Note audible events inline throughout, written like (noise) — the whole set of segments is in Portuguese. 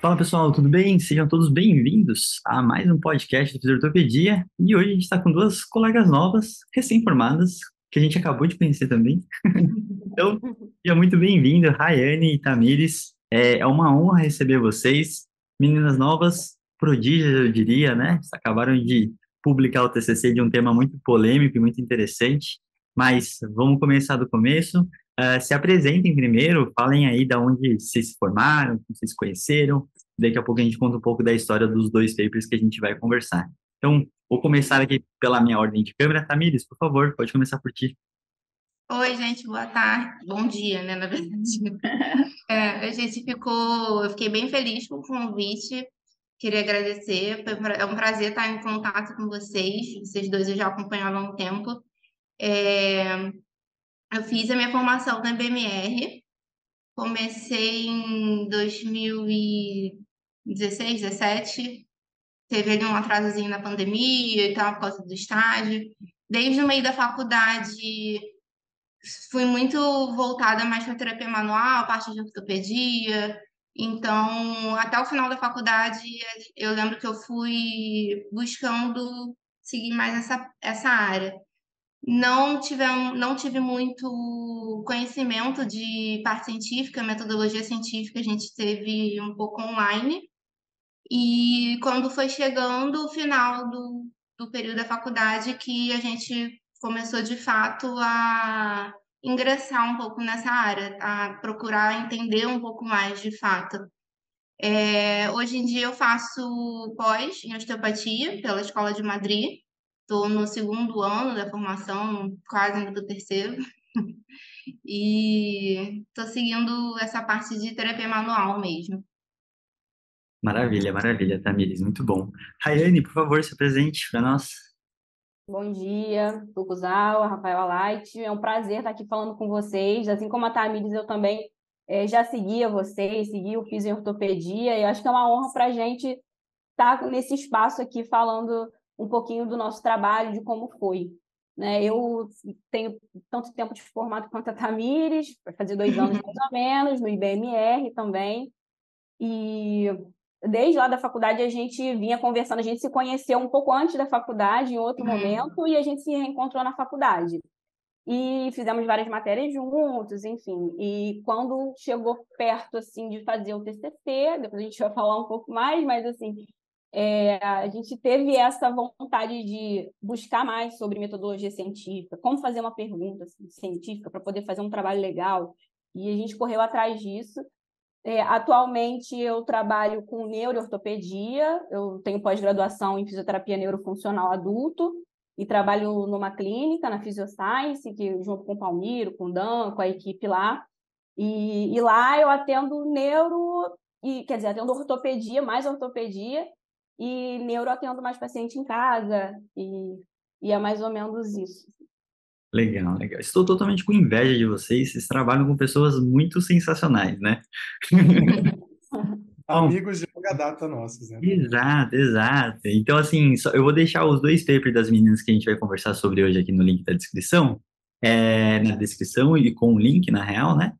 Fala pessoal, tudo bem? Sejam todos bem-vindos a mais um podcast do Fisioterapia e hoje a gente está com duas colegas novas, recém-formadas, que a gente acabou de conhecer também. (laughs) então, seja muito bem-vindo, Rayane e Tamires. É, é uma honra receber vocês, meninas novas, prodígios, eu diria, né? Acabaram de publicar o TCC de um tema muito polêmico e muito interessante, mas vamos começar do começo. Uh, se apresentem primeiro, falem aí de onde vocês se formaram, como vocês se conheceram. Daqui a pouco a gente conta um pouco da história dos dois papers que a gente vai conversar. Então, vou começar aqui pela minha ordem de câmera. Tamires, por favor, pode começar por ti. Oi, gente, boa tarde. Bom dia, né, na verdade. (laughs) É, a gente ficou, eu fiquei bem feliz com o convite. Queria agradecer. É um prazer estar em contato com vocês. Vocês dois eu já acompanhava há um tempo. É, eu fiz a minha formação na BMR. Comecei em 2016, 17 teve ali um atrasozinho na pandemia e tal, por causa do estágio. Desde o meio da faculdade, fui muito voltada mais para terapia manual, parte de ortopedia. Então, até o final da faculdade, eu lembro que eu fui buscando seguir mais essa, essa área. Não tive, não tive muito conhecimento de parte científica, metodologia científica, a gente teve um pouco online, e quando foi chegando o final do, do período da faculdade, que a gente começou de fato a ingressar um pouco nessa área, a procurar entender um pouco mais de fato. É, hoje em dia eu faço pós em osteopatia pela Escola de Madrid. Estou no segundo ano da formação, quase indo do terceiro. (laughs) e estou seguindo essa parte de terapia manual mesmo. Maravilha, maravilha, Tamires, muito bom. Rayane, por favor, se apresente para nós. Bom dia, Tucuzawa, Rafael Light. É um prazer estar aqui falando com vocês. Assim como a Tamires, eu também é, já seguia vocês, segui o Fiz em Ortopedia, e acho que é uma honra para a gente estar nesse espaço aqui falando um pouquinho do nosso trabalho, de como foi. Né? Eu tenho tanto tempo de formato quanto a Tamires, vai fazer dois anos (laughs) mais ou menos, no IBMR também. E desde lá da faculdade a gente vinha conversando, a gente se conheceu um pouco antes da faculdade, em outro uhum. momento, e a gente se reencontrou na faculdade. E fizemos várias matérias juntos, enfim. E quando chegou perto, assim, de fazer o TCC, depois a gente vai falar um pouco mais, mas, assim, é, a gente teve essa vontade de buscar mais sobre metodologia científica, como fazer uma pergunta científica para poder fazer um trabalho legal. E a gente correu atrás disso. É, atualmente eu trabalho com neuroortopedia, eu tenho pós-graduação em fisioterapia neurofuncional adulto e trabalho numa clínica na Physioscience, que junto com o Palmiro, com o Dan, com a equipe lá. E, e lá eu atendo neuro, e, quer dizer, atendo ortopedia, mais ortopedia, e neuro atendo mais paciente em casa, e, e é mais ou menos isso. Legal, legal. Estou totalmente com inveja de vocês. Vocês trabalham com pessoas muito sensacionais, né? (laughs) Amigos de longa data nossos, né? Exato, exato. Então, assim, só, eu vou deixar os dois papers das meninas que a gente vai conversar sobre hoje aqui no link da descrição, é, na descrição e com o link, na real, né?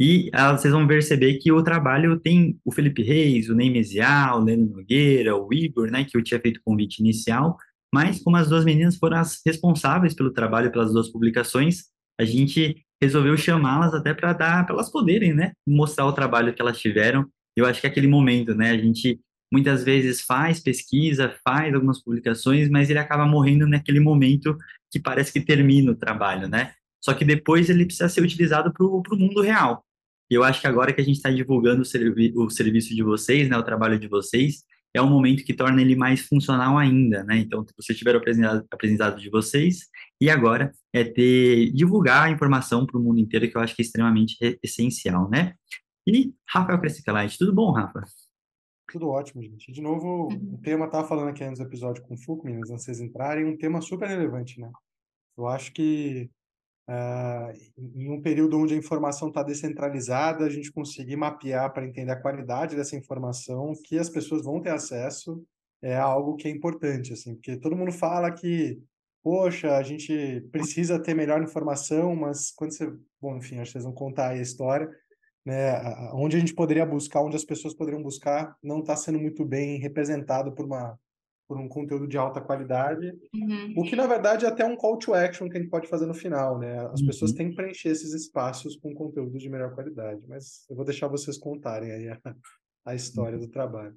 E ah, vocês vão perceber que o trabalho tem o Felipe Reis, o Ney Mesial, o Leno Nogueira, o Igor, né, que eu tinha feito o convite inicial, mas como as duas meninas foram as responsáveis pelo trabalho pelas duas publicações, a gente resolveu chamá-las até para dar, para elas poderem, né, mostrar o trabalho que elas tiveram. Eu acho que é aquele momento, né, a gente muitas vezes faz pesquisa, faz algumas publicações, mas ele acaba morrendo naquele momento que parece que termina o trabalho, né? Só que depois ele precisa ser utilizado para o mundo real. E eu acho que agora que a gente está divulgando o, servi o serviço de vocês, né, o trabalho de vocês, é um momento que torna ele mais funcional ainda, né? Então, vocês tiveram apresentado, apresentado de vocês, e agora é ter, divulgar a informação para o mundo inteiro, que eu acho que é extremamente essencial, né? E Rafael Crescicalite, tudo bom, Rafa? Tudo ótimo, gente. De novo, uhum. o tema, estava falando aqui antes do episódio com o Fuco, meninas, antes de vocês entrarem, um tema super relevante, né? Eu acho que uh, em um período onde a informação está descentralizada, a gente conseguir mapear para entender a qualidade dessa informação que as pessoas vão ter acesso é algo que é importante, assim, porque todo mundo fala que, poxa, a gente precisa ter melhor informação, mas quando você, bom, enfim, acho que vocês vão contar aí a história, né, onde a gente poderia buscar, onde as pessoas poderiam buscar, não está sendo muito bem representado por uma por um conteúdo de alta qualidade, uhum. o que na verdade é até um call to action que a gente pode fazer no final, né? As uhum. pessoas têm que preencher esses espaços com conteúdo de melhor qualidade, mas eu vou deixar vocês contarem aí a, a história do trabalho.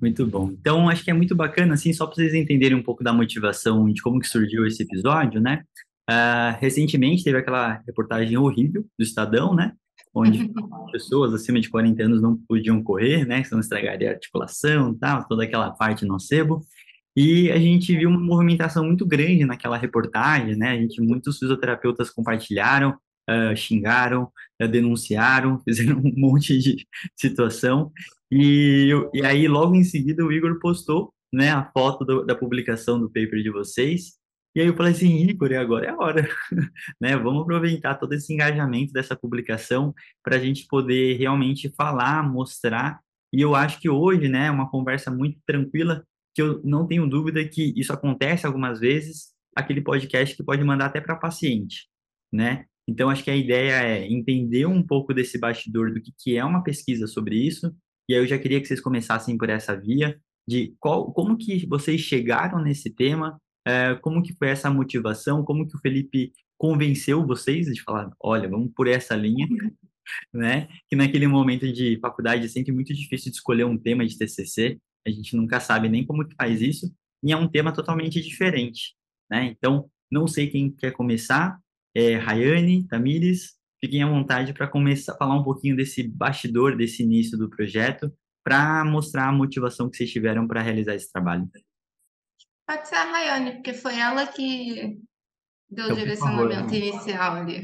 Muito bom. Então, acho que é muito bacana, assim, só para vocês entenderem um pouco da motivação de como que surgiu esse episódio, né? Uh, recentemente teve aquela reportagem horrível do Estadão, né? Onde (laughs) pessoas acima de 40 anos não podiam correr, né, senão estragaria a articulação, tal, toda aquela parte nocebo. E a gente viu uma movimentação muito grande naquela reportagem, né? A gente, muitos fisioterapeutas compartilharam, uh, xingaram, uh, denunciaram, (laughs) fizeram um monte de situação. E, e aí, logo em seguida, o Igor postou né, a foto do, da publicação do paper de vocês. E aí eu falei assim, Igor, agora é a hora, (laughs) né? Vamos aproveitar todo esse engajamento dessa publicação para a gente poder realmente falar, mostrar. E eu acho que hoje, né, é uma conversa muito tranquila, que eu não tenho dúvida que isso acontece algumas vezes, aquele podcast que pode mandar até para paciente, né? Então acho que a ideia é entender um pouco desse bastidor do que, que é uma pesquisa sobre isso. E aí eu já queria que vocês começassem por essa via de qual, como que vocês chegaram nesse tema, é, como que foi essa motivação? Como que o Felipe convenceu vocês de falar, olha, vamos por essa linha, (laughs) né? Que naquele momento de faculdade é sempre muito difícil de escolher um tema de TCC, a gente nunca sabe nem como que faz isso, e é um tema totalmente diferente, né? Então, não sei quem quer começar, é, Rayane, Tamires, fiquem à vontade para começar a falar um pouquinho desse bastidor, desse início do projeto, para mostrar a motivação que vocês tiveram para realizar esse trabalho. Pode ser a Rayane, porque foi ela que deu o então, direcionamento inicial ali.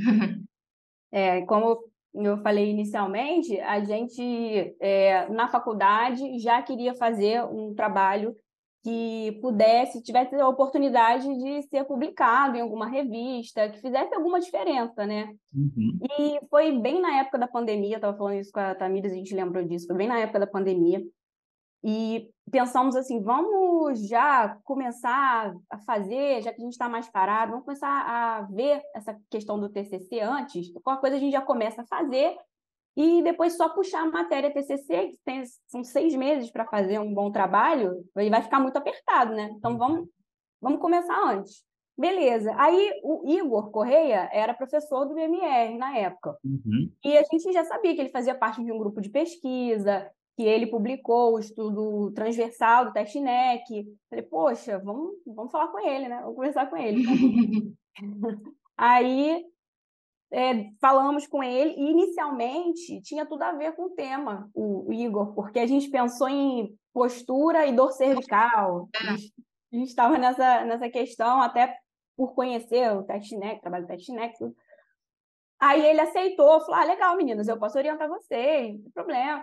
É, como eu falei inicialmente, a gente, é, na faculdade, já queria fazer um trabalho que pudesse, tivesse a oportunidade de ser publicado em alguma revista, que fizesse alguma diferença, né? Uhum. E foi bem na época da pandemia, estava falando isso com a Tamires, a gente lembrou disso, foi bem na época da pandemia, e pensamos assim, vamos já começar a fazer, já que a gente está mais parado, vamos começar a ver essa questão do TCC antes. Qualquer coisa a gente já começa a fazer e depois só puxar a matéria TCC, que tem, são seis meses para fazer um bom trabalho, e vai ficar muito apertado, né? Então vamos, vamos começar antes. Beleza. Aí o Igor Correia era professor do BMR na época. Uhum. E a gente já sabia que ele fazia parte de um grupo de pesquisa, que ele publicou o estudo transversal do teste NEC. Falei, poxa, vamos, vamos falar com ele, né? Vamos conversar com ele. (laughs) Aí é, falamos com ele e inicialmente tinha tudo a ver com o tema, o, o, Igor, porque a gente pensou em postura e dor cervical. A gente estava nessa, nessa questão até por conhecer o teste NEC, trabalho do teste NEC, tudo. Aí ele aceitou, falou: ah, legal, meninas, eu posso orientar vocês, não tem problema.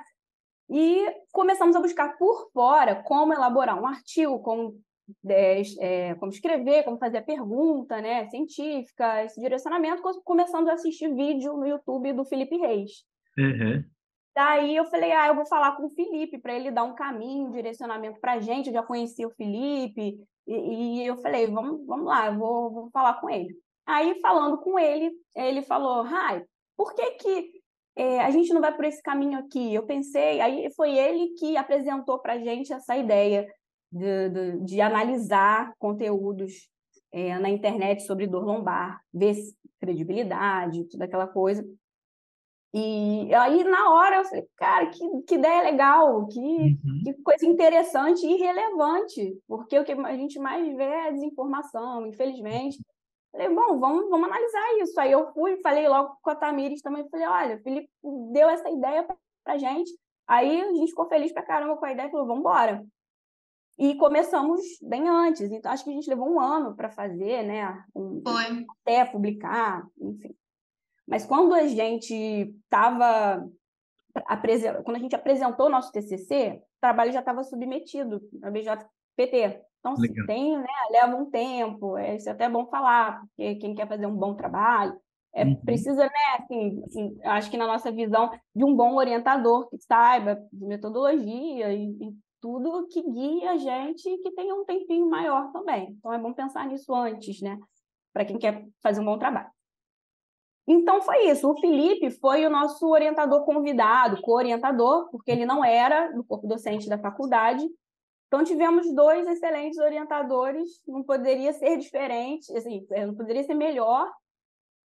E começamos a buscar por fora como elaborar um artigo, como, é, é, como escrever, como fazer a pergunta né, científica, esse direcionamento, começando a assistir vídeo no YouTube do Felipe Reis. Uhum. Daí eu falei, ah, eu vou falar com o Felipe para ele dar um caminho, um direcionamento para a gente. Eu já conhecia o Felipe e, e eu falei, vamos, vamos lá, eu vou, vou falar com ele. Aí falando com ele, ele falou, Rai, por que que é, a gente não vai por esse caminho aqui. Eu pensei, aí foi ele que apresentou para a gente essa ideia de, de, de analisar conteúdos é, na internet sobre dor lombar, ver credibilidade, toda aquela coisa. E aí, na hora, eu falei, cara, que, que ideia legal, que, uhum. que coisa interessante e relevante, porque o que a gente mais vê é desinformação, infelizmente. Falei, bom, vamos, vamos analisar isso. Aí eu fui, falei logo com a Tamires também, falei, olha, o Felipe deu essa ideia pra gente. Aí a gente ficou feliz pra caramba com a ideia, falou, vamos embora. E começamos bem antes, então acho que a gente levou um ano para fazer, né? Um, Foi. Até publicar, enfim. Mas quando a gente estava. Quando a gente apresentou o nosso TCC, o trabalho já estava submetido à BJPT. Então, se tem, né, leva um tempo, é, isso é até bom falar, porque quem quer fazer um bom trabalho, é, uhum. precisa, né, assim, assim, acho que na nossa visão, de um bom orientador que saiba de metodologia e, e tudo que guie a gente e que tenha um tempinho maior também. Então, é bom pensar nisso antes, né, para quem quer fazer um bom trabalho. Então foi isso. O Felipe foi o nosso orientador convidado, co-orientador, porque ele não era do corpo docente da faculdade. Então tivemos dois excelentes orientadores. Não poderia ser diferente, assim, é, não poderia ser melhor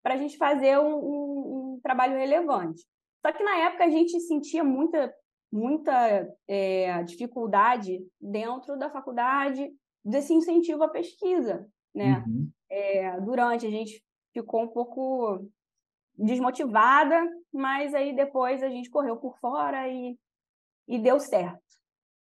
para a gente fazer um, um, um, trabalho relevante. Só que na época a gente sentia muita, muita é, dificuldade dentro da faculdade desse incentivo à pesquisa, né? Uhum. É, durante a gente ficou um pouco desmotivada, mas aí depois a gente correu por fora e, e deu certo.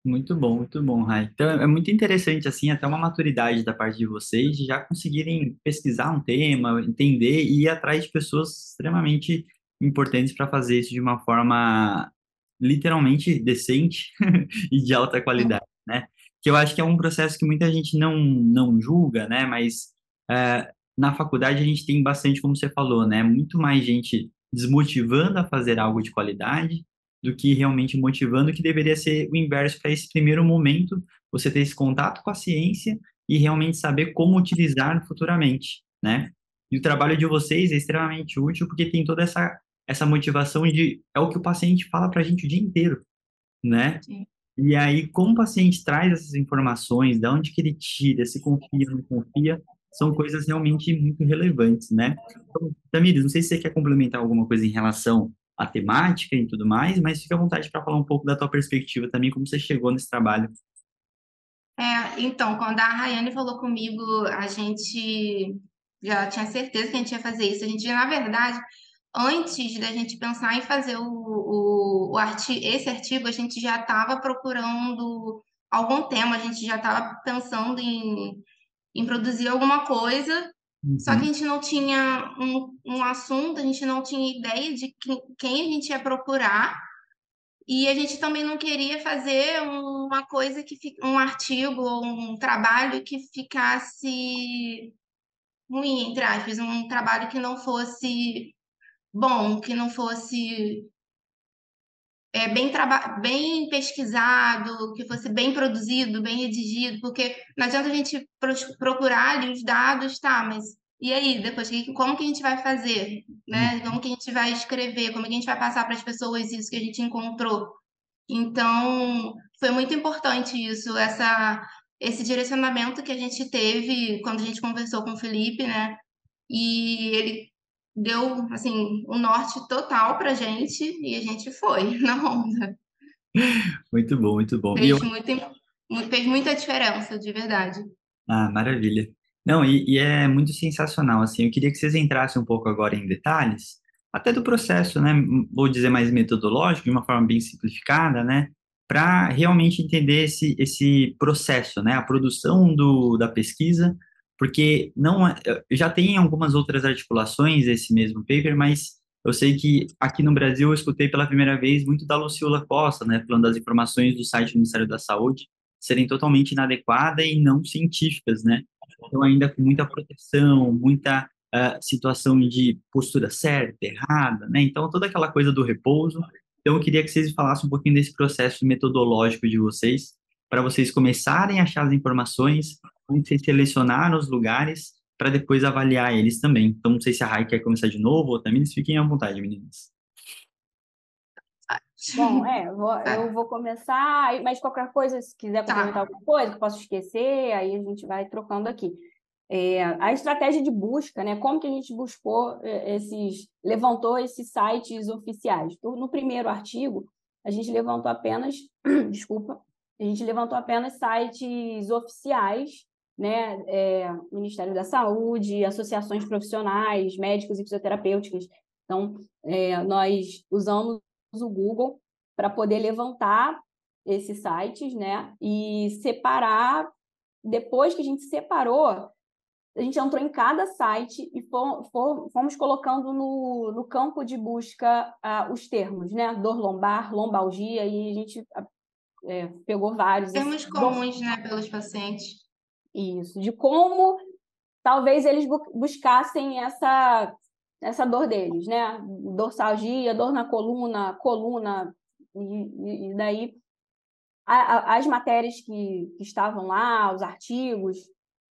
Muito bom, muito bom, Rai. Então é muito interessante, assim, até uma maturidade da parte de vocês de já conseguirem pesquisar um tema, entender e ir atrás de pessoas extremamente importantes para fazer isso de uma forma literalmente decente (laughs) e de alta qualidade, né? Que eu acho que é um processo que muita gente não, não julga, né? Mas é, na faculdade a gente tem bastante, como você falou, né? Muito mais gente desmotivando a fazer algo de qualidade do que realmente motivando, que deveria ser o inverso para esse primeiro momento, você ter esse contato com a ciência e realmente saber como utilizar futuramente, né? E o trabalho de vocês é extremamente útil porque tem toda essa essa motivação de é o que o paciente fala para a gente o dia inteiro, né? Sim. E aí, como o paciente traz essas informações, de onde que ele tira, se confia, não confia, são coisas realmente muito relevantes, né? Então, Tamires, não sei se você quer complementar alguma coisa em relação à temática e tudo mais, mas fica à vontade para falar um pouco da tua perspectiva também, como você chegou nesse trabalho. É, então, quando a Rayane falou comigo, a gente já tinha certeza que a gente ia fazer isso. A gente, na verdade, antes da gente pensar em fazer o, o, o artigo, esse artigo, a gente já estava procurando algum tema, a gente já estava pensando em em produzir alguma coisa, uhum. só que a gente não tinha um, um assunto, a gente não tinha ideia de quem, quem a gente ia procurar. E a gente também não queria fazer uma coisa que um artigo ou um trabalho que ficasse ruim, entre aspas, um trabalho que não fosse bom, que não fosse é, bem, bem pesquisado, que fosse bem produzido, bem redigido, porque não adianta a gente procurar ali os dados, tá, mas e aí, depois, como que a gente vai fazer? Né? Uhum. Como que a gente vai escrever? Como que a gente vai passar para as pessoas isso que a gente encontrou? Então, foi muito importante isso, essa, esse direcionamento que a gente teve quando a gente conversou com o Felipe, né? E ele deu assim um norte total para gente e a gente foi (laughs) na onda. Muito bom, muito bom. Fez, eu... muito, fez muita diferença, de verdade. Ah, maravilha. Não, e, e, é muito sensacional, assim, eu queria que vocês entrassem um pouco agora em detalhes, até do processo, né, vou dizer mais metodológico, de uma forma bem simplificada, né, para realmente entender esse, esse processo, né, a produção do, da pesquisa, porque não é, já tem algumas outras articulações esse mesmo paper, mas eu sei que aqui no Brasil eu escutei pela primeira vez muito da Lucila Costa, né, falando das informações do site do Ministério da Saúde serem totalmente inadequadas e não científicas, né? Então ainda com muita proteção, muita uh, situação de postura certa, errada, né? Então toda aquela coisa do repouso. Então eu queria que vocês falassem um pouquinho desse processo metodológico de vocês, para vocês começarem a achar as informações vocês selecionaram os lugares para depois avaliar eles também. Então, não sei se a Rai quer começar de novo ou também, fiquem à vontade, meninas. Bom, é, eu vou, eu vou começar, mas qualquer coisa, se quiser tá. complementar alguma coisa, que eu posso esquecer, aí a gente vai trocando aqui. É, a estratégia de busca, né? Como que a gente buscou é, esses, levantou esses sites oficiais? No primeiro artigo, a gente levantou apenas, (clears throat) desculpa, a gente levantou apenas sites oficiais né, é, Ministério da Saúde, associações profissionais, médicos e fisioterapêuticas. Então, é, nós usamos o Google para poder levantar esses sites, né? E separar, depois que a gente separou, a gente entrou em cada site e fomos colocando no, no campo de busca uh, os termos, né? Dor lombar, lombalgia, e a gente é, pegou vários. Termos assim, comuns, né, pelos pacientes. Isso, de como talvez eles buscassem essa, essa dor deles, né? Dorsalgia, dor na coluna, coluna, e, e daí a, a, as matérias que, que, estavam lá, os artigos,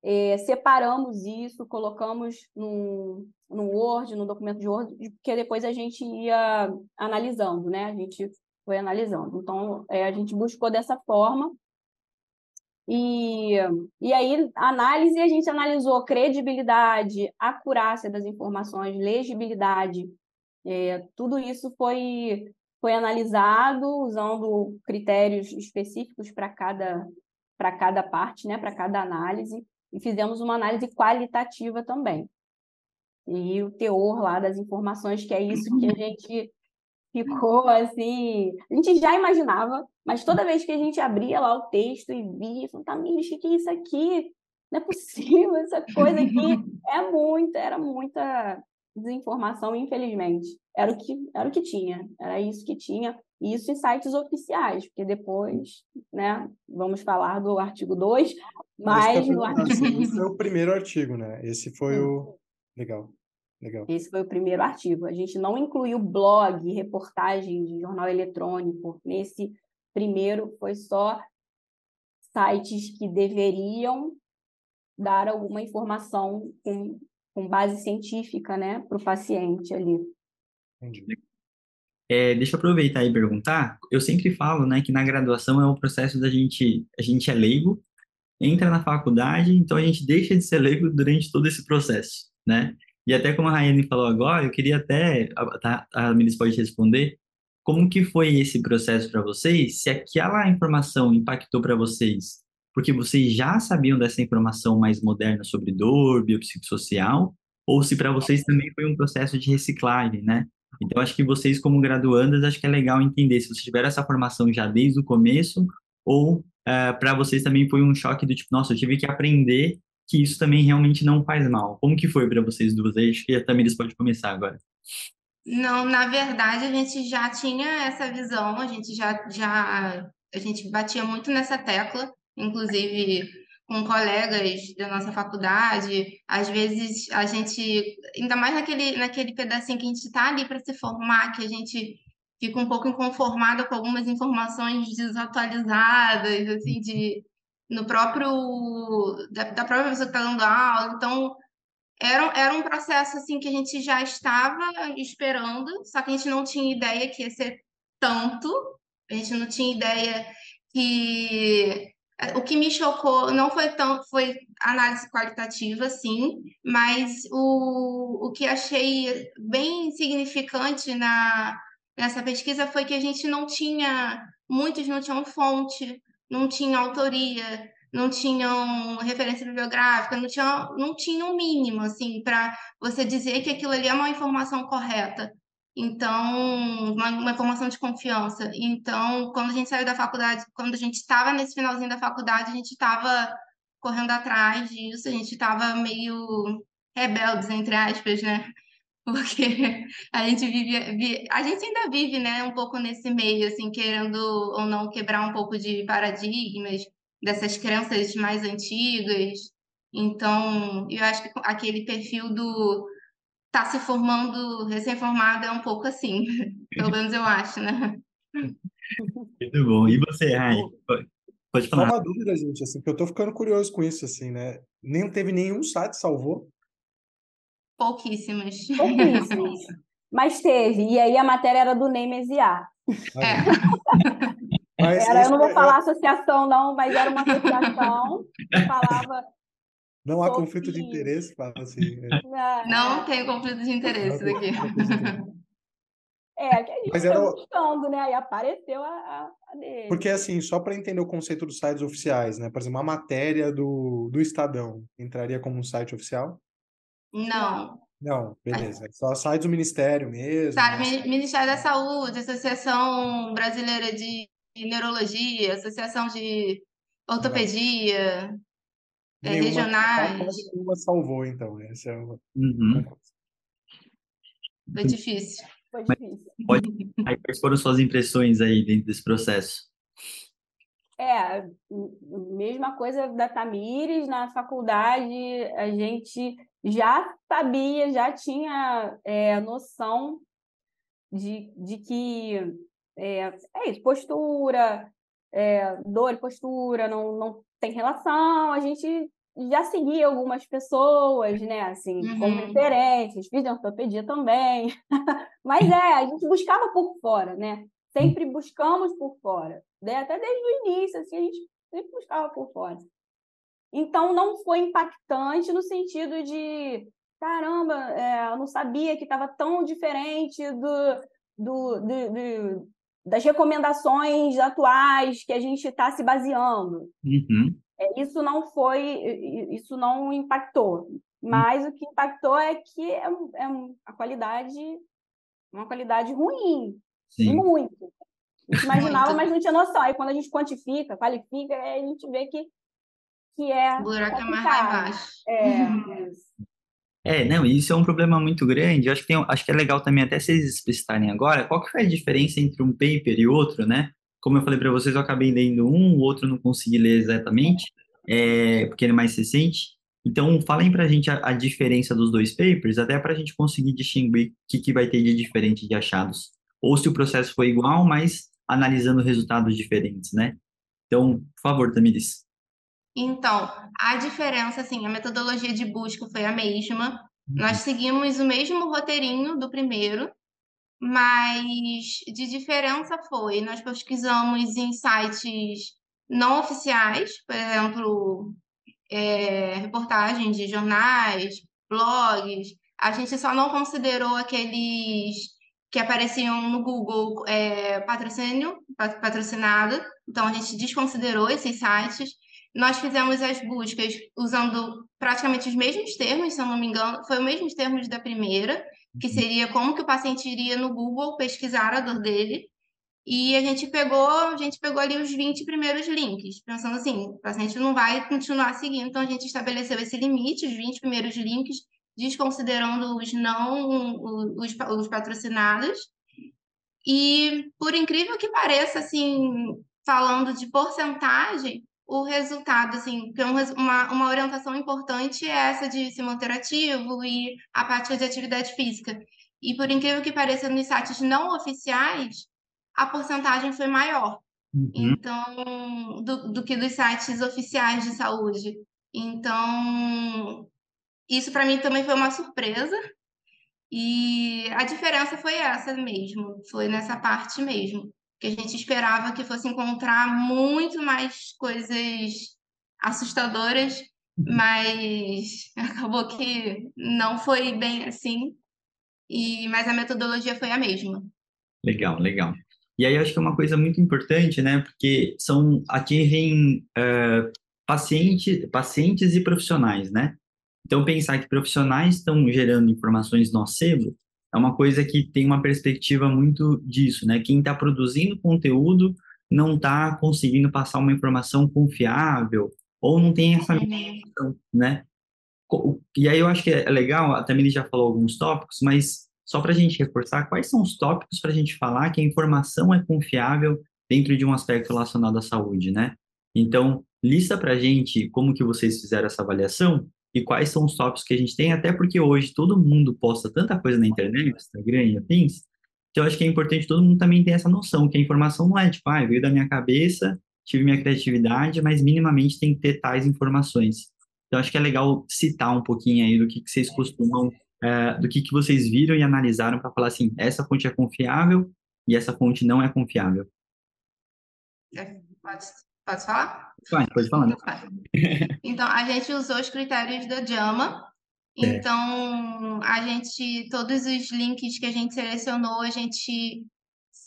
é, separamos isso, colocamos no, no Word, no documento de Word, porque depois a gente ia analisando, né? A gente foi analisando. Então, é, a gente buscou dessa forma e, e aí, análise, a gente analisou credibilidade, acurácia das informações, legibilidade, é, tudo isso foi, foi analisado usando critérios específicos para cada, cada parte, né, para cada análise, e fizemos uma análise qualitativa também. E o teor lá das informações, que é isso que a (clears throat) gente ficou assim. A gente já imaginava, mas toda vez que a gente abria lá o texto e via, falava, Tamires, o que, é isso aqui? Não é possível, (laughs) essa coisa aqui é muita, era muita desinformação, infelizmente. Era o que, era o que tinha, era isso que tinha. Isso em sites oficiais, porque depois, né, vamos falar do artigo 2, mas no artigo... Esse foi (laughs) o primeiro artigo, né? Esse foi o... Legal. Legal. Esse foi o primeiro artigo. A gente não incluiu blog, reportagem de jornal eletrônico. Nesse primeiro foi só sites que deveriam dar alguma informação com, com base científica né, para o paciente ali. Entendi. É, deixa eu aproveitar e perguntar. Eu sempre falo, né, que na graduação é o processo da gente, a gente é leigo, entra na faculdade, então a gente deixa de ser leigo durante todo esse processo, né? E até como a Raiane falou agora, eu queria até, a, a Milis pode responder, como que foi esse processo para vocês? Se aquela informação impactou para vocês, porque vocês já sabiam dessa informação mais moderna sobre dor, biopsicossocial, ou se para vocês também foi um processo de reciclagem, né? Então, acho que vocês, como graduandas, acho que é legal entender se vocês tiveram essa formação já desde o começo, ou uh, eh, para vocês também foi um choque do tipo, nossa, eu tive que aprender que isso também realmente não faz mal. Como que foi para vocês duas? Acho que a Tamires pode começar agora. Não, na verdade, a gente já tinha essa visão, a gente já, já a gente batia muito nessa tecla, inclusive com colegas da nossa faculdade, às vezes a gente, ainda mais naquele, naquele pedacinho que a gente está ali para se formar, que a gente fica um pouco inconformada com algumas informações desatualizadas, assim, de, no próprio da, da própria pessoa que está dando aula. Então, era, era um processo assim que a gente já estava esperando, só que a gente não tinha ideia que ia ser tanto. A gente não tinha ideia que o que me chocou não foi tão foi análise qualitativa, sim, mas o, o que achei bem significante na nessa pesquisa foi que a gente não tinha muitos não tinham fonte, não tinham autoria, não tinham referência bibliográfica, não tinham, não tinha um mínimo, assim, para você dizer que aquilo ali é uma informação correta. Então, uma, uma, informação de confiança. Então, quando a gente saiu da faculdade, quando a gente estava nesse finalzinho da faculdade, a gente estava correndo atrás disso, a gente estava meio rebeldes, entre aspas, né? Porque (laughs) a gente vive, a gente ainda vive, né, um pouco nesse meio, assim, querendo ou não quebrar um pouco de paradigmas dessas crenças mais antigas. Então, eu acho que aquele perfil do tá se formando, recém-formado é um pouco assim, (laughs) pelo menos eu acho, né? Muito bom. E você, Rai? Pode falar. Só uma dúvida, gente, assim, que eu tô ficando curioso com isso, assim, né? Nem teve nenhum site salvou Pouquíssimas. Pouquíssimas. Mas teve. E aí a matéria era do Ney Mesiá. É. era, eu não vou falar associação, não, mas era uma associação que falava. Não há conflito de interesse, fala assim. É. Não, não tem conflito de interesse daqui. É, que a gente Mas era... buscando, né? Aí apareceu a, a dele. Porque, assim, só para entender o conceito dos sites oficiais, né? Por exemplo, a matéria do, do Estadão entraria como um site oficial? Não. Não, beleza. Só sites do Ministério mesmo. Sabe, Ministério da Saúde, Associação Brasileira de neurologia, associação de ortopedia, é, Nenhuma- regionais. Nenhuma salvou, então. Essa é uma... Uhum. Foi difícil. Foi difícil. Aí, quais foram suas impressões aí dentro desse processo? É, mesma coisa da Tamires, na faculdade a gente já sabia, já tinha é, noção de, de que é, é isso, postura, é, dor e postura não, não tem relação, a gente já seguia algumas pessoas, né, assim, como Uhum. referências, fiz ortopedia também, (laughs) mas é, a gente buscava por fora, né, sempre buscamos por fora, né? até desde o início, assim, a gente sempre buscava por fora. Então, não foi impactante no sentido de, caramba, é, eu não sabia que estava tão diferente do, do, do- do- das recomendações atuais que a gente está se baseando. Uhum. É, Isso não foi, isso não impactou. Mas o que impactou é que é, é a qualidade, uma qualidade ruim, Sim. muito. A gente imaginava, (laughs) mas não tinha noção. Aí quando a gente quantifica, qualifica, a gente vê que, que é O buraco é mais lá complicado. embaixo. É. É, não, isso é um problema muito grande. Eu acho que, tem, acho que é legal também até vocês explicitarem agora qual que foi a diferença entre um paper e outro, né? Como eu falei para vocês, eu acabei lendo um, o outro não consegui ler exatamente, é, porque ele é mais recente. Então, falem para a gente a, a diferença dos dois papers, até para a gente conseguir distinguir o que, que vai ter de diferente de achados. Ou se o processo foi igual, mas analisando resultados diferentes, né? Então, por favor, Tamiris. Então, a diferença, assim, a metodologia de busca foi a mesma. Nós seguimos o mesmo roteirinho do primeiro, mas de diferença foi, nós pesquisamos em sites não oficiais, por exemplo, é, reportagens de jornais, blogs. A gente só não considerou aqueles que apareciam no Google é, patrocínio, pat- patrocinado. Então, a gente desconsiderou esses sites. Nós fizemos as buscas usando praticamente os mesmos termos, se eu não me engano, foi os mesmos termos da primeira, que seria como que o paciente iria no Google pesquisar a dor dele. E a gente pegou, a gente pegou ali os 20 primeiros links, pensando assim, o paciente não vai continuar seguindo, então a gente estabeleceu esse limite, os 20 primeiros links, desconsiderando os não, os, os patrocinados. E por incrível que pareça, assim, falando de porcentagem, o resultado, assim, que é um uma, uma orientação importante é essa de se manter ativo e a prática de atividade física. E por incrível que pareça, nos sites não oficiais, a porcentagem foi maior. Uhum. Então, do, do que dos sites oficiais de saúde. Então, isso para mim também foi uma surpresa. E a diferença foi essa mesmo, foi nessa parte mesmo, que a gente esperava que fosse encontrar muito mais coisas assustadoras, mas (laughs) acabou que não foi bem assim. E mas a metodologia foi a mesma. Legal, legal. E aí acho que é uma coisa muito importante, né? Porque são atingem eh, paciente, pacientes e profissionais, né? Então pensar que profissionais estão gerando informações nocebo é uma coisa que tem uma perspectiva muito disso, né? Quem está produzindo conteúdo não está conseguindo passar uma informação confiável ou não tem essa noção, né? E aí eu acho que é legal, a Tamiri já falou alguns tópicos, mas só para a gente reforçar, quais são os tópicos para a gente falar que a informação é confiável dentro de um aspecto relacionado à saúde, né? Então, lista para a gente como que vocês fizeram essa avaliação e quais são os tópicos que a gente tem, até porque hoje todo mundo posta tanta coisa na internet, Instagram e afins, então eu acho que é importante todo mundo também ter essa noção, que a informação não é tipo, ah, veio da minha cabeça, tive minha criatividade, mas minimamente tem que ter tais informações. Então, acho que é legal citar um pouquinho aí do que, que vocês costumam, é, do que, que vocês viram e analisaram para falar assim, essa fonte é confiável e essa fonte não é confiável. Pode, pode falar? Vai, pode falar, né? Então, a gente usou os critérios da JAMA. Então, a gente, todos os links que a gente selecionou, a gente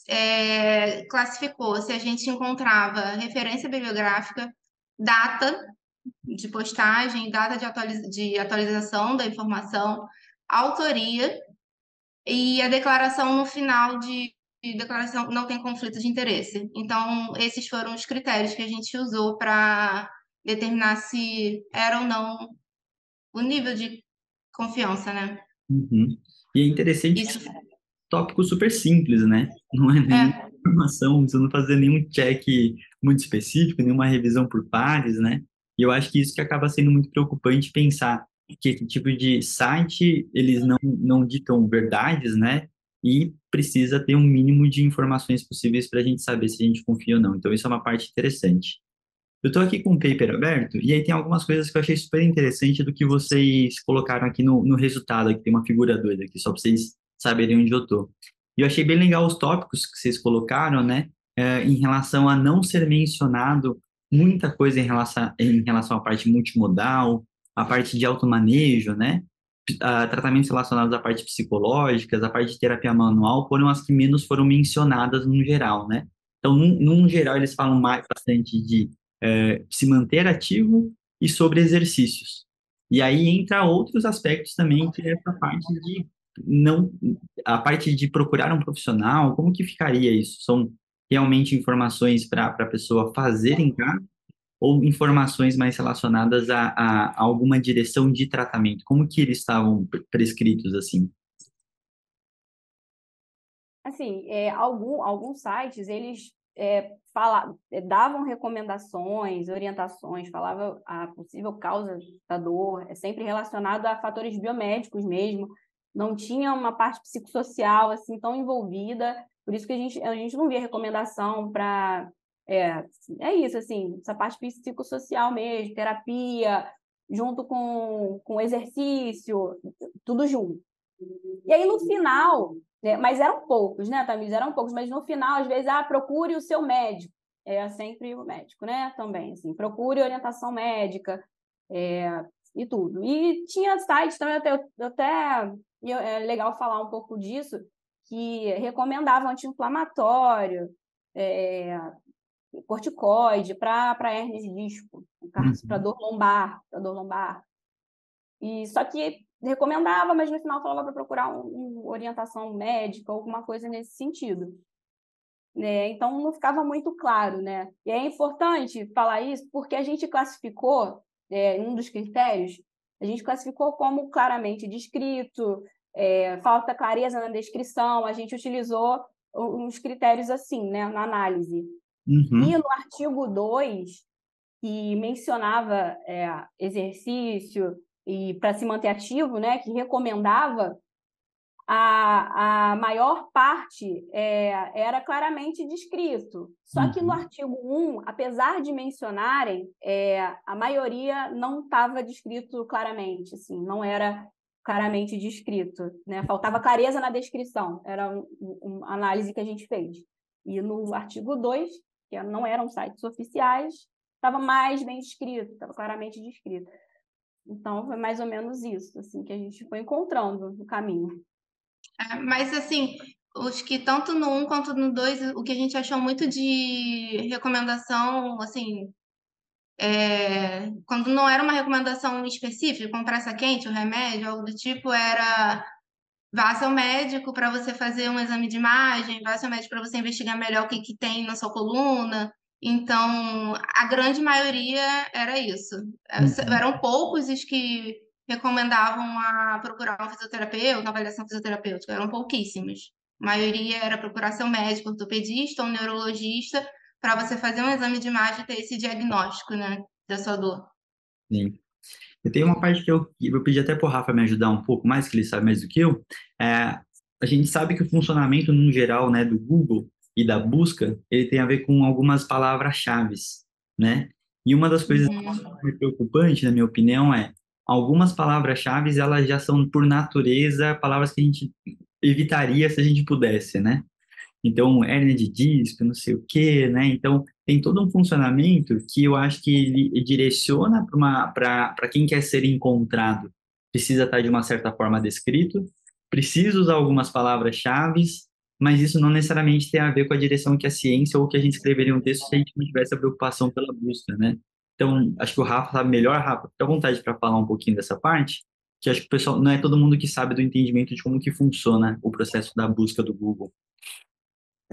é, classificou se a gente encontrava referência bibliográfica, data de postagem, data de, atualiza de atualização da informação, autoria e a declaração no final de declaração não tem conflito de interesse. Então, esses foram os critérios que a gente usou para determinar se era ou não o nível de confiança, né? Uhum. E é interessante Isso. tópico super simples, né? Não é nem É. informação, você não fazer nenhum check muito específico, nenhuma revisão por pares, né? E eu acho que isso que acaba sendo muito preocupante pensar que esse tipo de site, eles não, não ditam verdades, né? E precisa ter um mínimo de informações possíveis para a gente saber se a gente confia ou não. Então, isso é uma parte interessante. Eu estou aqui com o paper aberto, e aí tem algumas coisas que eu achei super interessante do que vocês colocaram aqui no, no resultado, aqui tem uma figura doida aqui, só para vocês saberem onde eu estou. E eu achei bem legal os tópicos que vocês colocaram, né, é, em relação a não ser mencionado muita coisa em relação, em relação à parte multimodal, a parte de automanejo, né, a, tratamentos relacionados à parte psicológica, a parte de terapia manual, foram as que menos foram mencionadas no geral, né. Então, num, num geral, eles falam mais bastante de é, se manter ativo e sobre exercícios. E aí entra outros aspectos também, que é essa parte de não a parte de procurar um profissional, como que ficaria isso? São realmente informações para a pessoa fazer em casa ou informações mais relacionadas a, a, a, alguma direção de tratamento? Como que eles estavam prescritos assim? Assim, é, algum, alguns sites, eles é, fala, é, davam recomendações, orientações, falava a possível causa da dor, é sempre relacionado a fatores biomédicos mesmo, não tinha uma parte psicossocial assim tão envolvida, por isso que a gente, a gente não via recomendação para é, é isso, assim, essa parte psicossocial mesmo, terapia, junto com, com exercício, tudo junto. E aí, no final, né, mas eram poucos, né, Tamires? Eram poucos, mas no final, às vezes, ah, procure o seu médico. É sempre o médico, né? Também, assim, procure orientação médica é, e tudo. E tinha sites também, até, até é legal falar um pouco disso, que recomendavam anti-inflamatório, é, corticoide para hernia de disco, para dor lombar, para dor lombar. E só que recomendava, mas no final falava para procurar uma um orientação médica, alguma coisa nesse sentido. Né? Então não ficava muito claro, né? E é importante falar isso porque a gente classificou é, um dos critérios, a gente classificou como claramente descrito, é, falta clareza na descrição, a gente utilizou uns critérios assim, né, na análise. Uhum. E no artigo 2, que mencionava é, exercício, e para se manter ativo, né, que recomendava, a, a maior parte é, era claramente descrito. Só uhum. que no artigo 1, apesar de mencionarem, é, a maioria não estava descrito claramente, assim, não era claramente descrito, né? Faltava clareza na descrição, era uma um análise que a gente fez. E no artigo 2, que não eram sites oficiais, estava mais bem descrito, estava claramente descrito. Então, foi mais ou menos isso, assim, que a gente foi encontrando no caminho. É, mas, assim, os que tanto no 1 um quanto no 2, o que a gente achou muito de recomendação, assim, é, quando não era uma recomendação específica, como pressa quente, o remédio, algo do tipo, era vá ao seu médico para você fazer um exame de imagem, vá ao seu médico para você investigar melhor o que, que tem na sua coluna, então, a grande maioria era isso. Uhum. Eram poucos os que recomendavam a procurar um fisioterapeuta, uma avaliação fisioterapêutica, eram pouquíssimos. A maioria era procurar seu médico, ortopedista ou um neurologista para você fazer um exame de imagem e ter esse diagnóstico, né, da sua dor. Sim. Eu tenho uma parte que eu, eu pedi até para o Rafa me ajudar um pouco mais, que ele sabe mais do que eu. É, a gente sabe que o funcionamento, no geral, né, do Google, e da busca, ele tem a ver com algumas palavras-chave, né? E uma das coisas uhum. mais preocupantes, na minha opinião, é algumas palavras-chave, elas já são, por natureza, palavras que a gente evitaria se a gente pudesse, né? Então, hernia de disco, não sei o quê, né? Então, tem todo um funcionamento que eu acho que ele direciona para quem quer ser encontrado. Precisa estar de uma certa forma descrito, precisa usar algumas palavras-chave, mas isso não necessariamente tem a ver com a direção que a ciência ou que a gente escreveria um texto se a gente não tivesse a preocupação pela busca, né? Então, acho que o Rafa sabe melhor, Rafa, fica à vontade para falar um pouquinho dessa parte, que acho que o pessoal, não é todo mundo que sabe do entendimento de como que funciona o processo da busca do Google.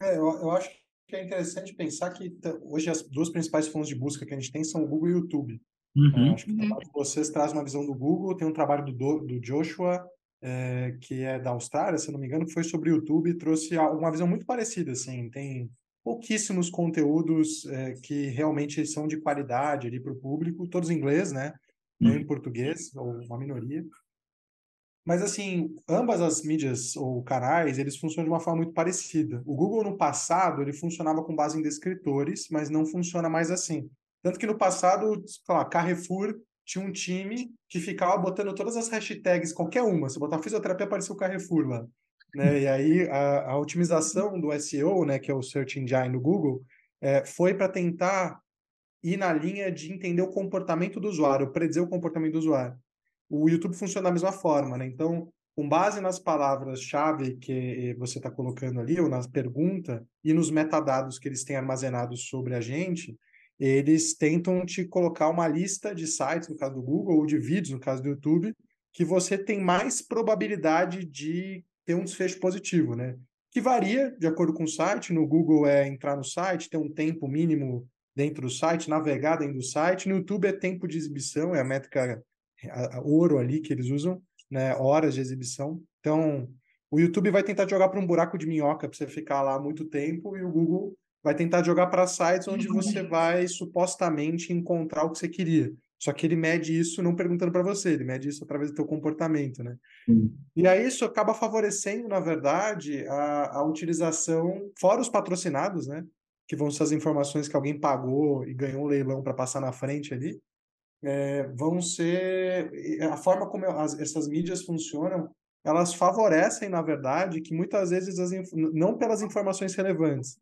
É, eu, eu acho que é interessante pensar que hoje as duas principais fontes de busca que a gente tem são o Google e o YouTube. Uhum. É, acho que o trabalho de vocês traz uma visão do Google, tem um trabalho do, do Joshua, é, que é da Austrália, se não me engano, que foi sobre o YouTube e trouxe uma visão muito parecida, assim, tem pouquíssimos conteúdos é, que realmente são de qualidade ali para o público, todos em inglês, né? Não em português, ou uma minoria. Mas, assim, ambas as mídias ou canais, eles funcionam de uma forma muito parecida. O Google, no passado, ele funcionava com base em descritores, mas não funciona mais assim. Tanto que no passado, lá, Carrefour tinha um time que ficava botando todas as hashtags, qualquer uma. Se botar fisioterapia, apareceu o Carrefour lá. Né? E aí, a, a otimização do SEO, né, que é o Search Engine do Google, é, foi para tentar ir na linha de entender o comportamento do usuário, predizer o comportamento do usuário o YouTube funciona da mesma forma, né? Então, com base nas palavras-chave que você está colocando ali, ou nas perguntas, e nos metadados que eles têm armazenados sobre a gente, eles tentam te colocar uma lista de sites, no caso do Google, ou de vídeos, no caso do YouTube, que você tem mais probabilidade de ter um desfecho positivo, né? Que varia de acordo com o site. No Google é entrar no site, ter um tempo mínimo dentro do site, navegar dentro do site. No YouTube é tempo de exibição, é a métrica a, a ouro ali que eles usam, né, horas de exibição. Então, o YouTube vai tentar jogar para um buraco de minhoca para você ficar lá muito tempo e o Google vai tentar jogar para sites onde você vai supostamente encontrar o que você queria. Só que ele mede isso não perguntando para você, ele mede isso através do teu comportamento, né? E aí isso acaba favorecendo, na verdade, a, a utilização, fora os patrocinados, né? Que vão ser as informações que alguém pagou e ganhou um leilão para passar na frente ali é, vão ser a forma como as, essas mídias funcionam elas favorecem na verdade que muitas vezes as, não pelas informações relevantes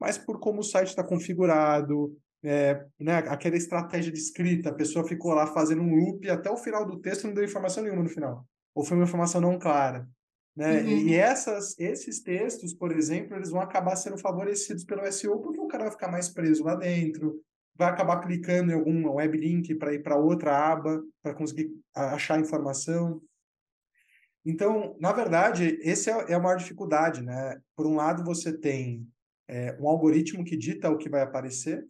mas por como o site está configurado é, né, aquela estratégia de escrita a pessoa ficou lá fazendo um loop até o final do texto não deu informação nenhuma no final ou foi uma informação não clara né? Uhum. E essas, esses textos, por exemplo, eles vão acabar sendo favorecidos pelo SEO porque o cara vai ficar mais preso lá dentro, vai acabar clicando em algum web link para ir para outra aba, para conseguir achar informação. Então, na verdade, essa é, é a maior dificuldade, né? Por um lado, você tem é, um algoritmo que dita o que vai aparecer.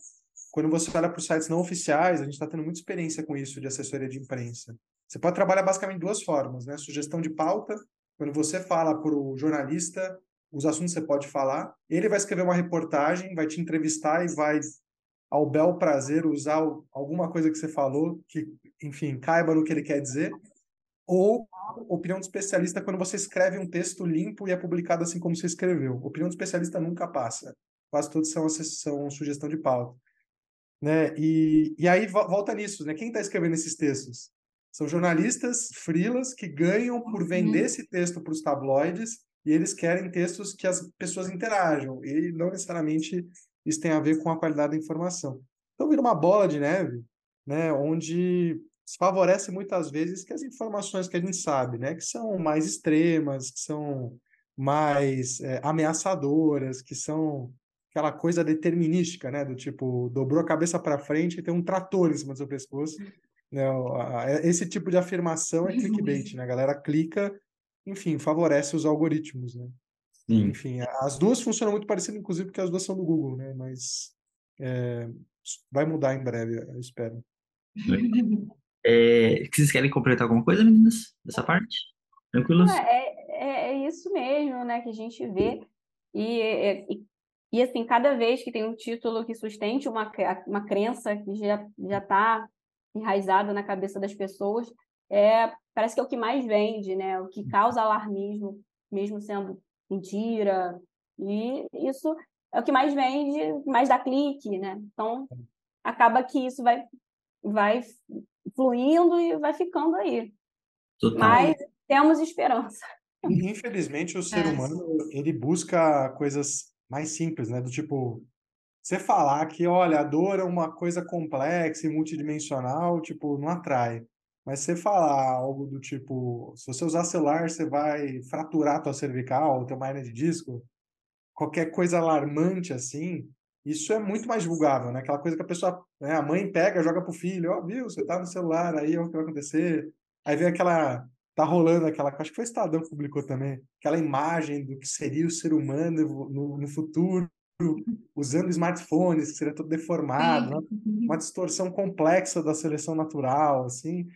Quando você olha para os sites não oficiais, a gente está tendo muita experiência com isso de assessoria de imprensa. Você pode trabalhar basicamente duas formas, né? Sugestão de pauta, quando você fala para o jornalista os assuntos que você pode falar, ele vai escrever uma reportagem, vai te entrevistar e vai ao bel prazer usar alguma coisa que você falou, que, enfim, caiba no que ele quer dizer, ou opinião de especialista quando você escreve um texto limpo e é publicado assim como você escreveu. Opinião de especialista nunca passa. Quase todos são, são sugestão de pauta. Né? E, e aí volta nisso, né? Quem está escrevendo esses textos? São jornalistas frilas que ganham por vender uhum. esse texto para os tabloides e eles querem textos que as pessoas interajam e não necessariamente isso tem a ver com a qualidade da informação. Então vira uma bola de neve, né, onde se favorece muitas vezes que as informações que a gente sabe, né, que são mais extremas, que são mais é, ameaçadoras, que são aquela coisa determinística, né, do tipo, dobrou a cabeça para frente e tem um trator em cima do seu pescoço. Né, esse tipo de afirmação é (laughs) clickbait, né? A galera clica, enfim, favorece os algoritmos, né? Sim. Enfim, as duas funcionam muito parecido, inclusive, porque as duas são do Google, né? Mas é, vai mudar em breve, eu espero. (laughs) É, vocês querem completar alguma coisa, meninas, dessa parte? Tranquilos? É, é, é isso mesmo, né, que a gente vê. E, e, e, assim, cada vez que tem um título que sustente uma, uma crença que já está enraizada na cabeça das pessoas, é, parece que é o que mais vende, né? O que causa alarmismo, mesmo sendo mentira. E isso é o que mais vende, mais dá clique, né? Então, acaba que isso vai, vai fluindo e vai ficando aí. Total. Mas temos esperança. Infelizmente, o ser é. humano, ele busca coisas mais simples, né? Do tipo, você falar que, olha, a dor é uma coisa complexa e multidimensional, tipo, não atrai. Mas você falar algo do tipo, se você usar celular, você vai fraturar tua cervical, teu hernia de disco, qualquer coisa alarmante assim, isso é muito mais divulgável, né? Aquela coisa que a pessoa, né, a mãe pega, joga pro filho, ó, oh, viu, você tá no celular, aí é o que vai acontecer. Aí vem aquela tá rolando aquela, acho que foi o Estadão que publicou também, aquela imagem do que seria o ser humano no, no futuro, usando smartphones, que seria todo deformado, né? uma distorção complexa da seleção natural, assim.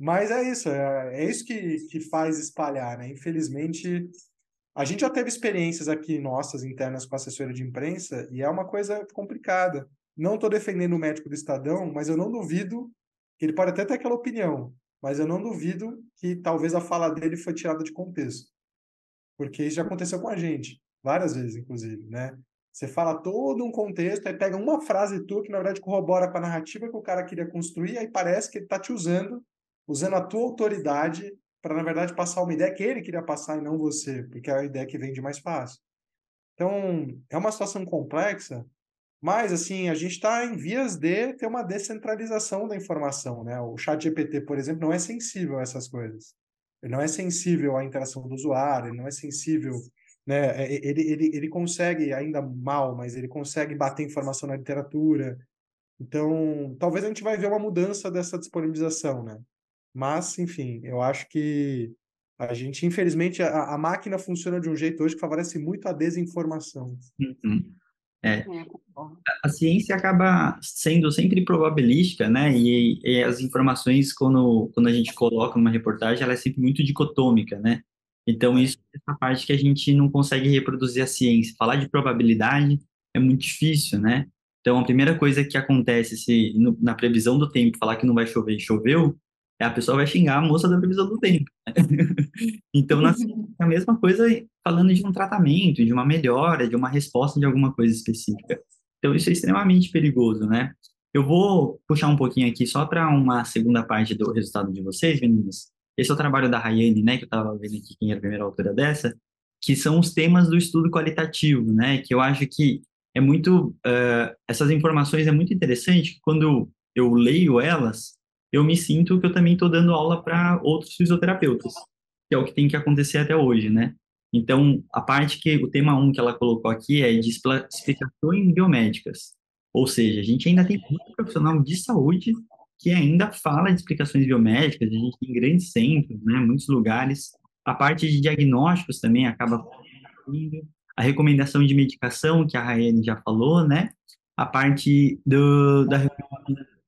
Mas é isso, é, é isso que, que faz espalhar, né? Infelizmente, a gente já teve experiências aqui nossas internas com assessoria de imprensa e é uma coisa complicada. Não estou defendendo o médico do Estadão, mas eu não duvido que ele pode até ter aquela opinião, mas eu não duvido que talvez a fala dele foi tirada de contexto. Porque isso já aconteceu com a gente, várias vezes, inclusive, né? Você fala todo um contexto, aí pega uma frase tua que, na verdade, corrobora com a narrativa que o cara queria construir, aí parece que ele está te usando, usando a tua autoridade para, na verdade, passar uma ideia que ele queria passar e não você, porque é a ideia que vende mais fácil. Então, é uma situação complexa, mas, assim, a gente está em vias de ter uma descentralização da informação, né? O chat GPT, por exemplo, não é sensível a essas coisas. Ele não é sensível à interação do usuário, ele não é sensível, né? É, ele, ele, ele consegue, ainda mal, mas ele consegue bater informação na literatura. Então, talvez a gente vai ver uma mudança dessa disponibilização, né? Mas, enfim, eu acho que a gente, infelizmente, a, a máquina funciona de um jeito hoje que favorece muito a desinformação. Uhum. É, é a ciência acaba sendo sempre probabilística, né? E, e, as informações, quando, quando a gente coloca numa reportagem, ela é sempre muito dicotômica, né? Então, isso é essa parte que a gente não consegue reproduzir a ciência. Falar de probabilidade é muito difícil, né? Então, a primeira coisa que acontece se no, na previsão do tempo falar que não vai chover e choveu, é a pessoa vai xingar a moça da previsão do tempo. Né? (laughs) então, na é a (laughs) mesma coisa falando de um tratamento, de uma melhora, de uma resposta de alguma coisa específica. Então, isso é extremamente perigoso, né? Eu vou puxar um pouquinho aqui só para uma segunda parte do resultado de vocês, meninas. Esse é o trabalho da Rayane, né, que eu estava vendo aqui quem era a primeira autora dessa, que são os temas do estudo qualitativo, né, que eu acho que é muito, uh, essas informações é muito interessante, que quando eu leio elas, eu me sinto que eu também estou dando aula para outros fisioterapeutas, que é o que tem que acontecer até hoje, né? Então, a parte que o tema 1 que ela colocou aqui é de explicações biomédicas. Ou seja, a gente ainda tem muito profissional de saúde que ainda fala de explicações biomédicas, a gente tem grandes centros, né, muitos lugares. A parte de diagnósticos também acaba a recomendação de medicação, que a Raiane já falou, né? A parte do, da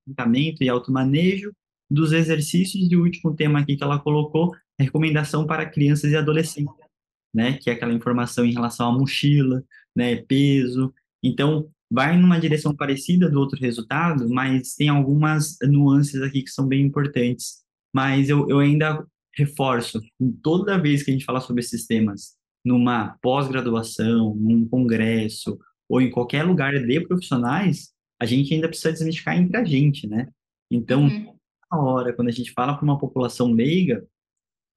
tratamento e automanejo, dos exercícios e o último tema aqui que ela colocou, recomendação para crianças e adolescentes, né? Que é aquela informação em relação à mochila, né? Peso. Então, vai numa direção parecida do outro resultado, mas tem algumas nuances aqui que são bem importantes. Mas eu, eu ainda reforço, toda vez que a gente fala sobre esses temas, numa pós-graduação, num congresso, ou em qualquer lugar de profissionais, a gente ainda precisa desmistificar entre a gente, né? Então, uhum. na hora, quando a gente fala para uma população leiga,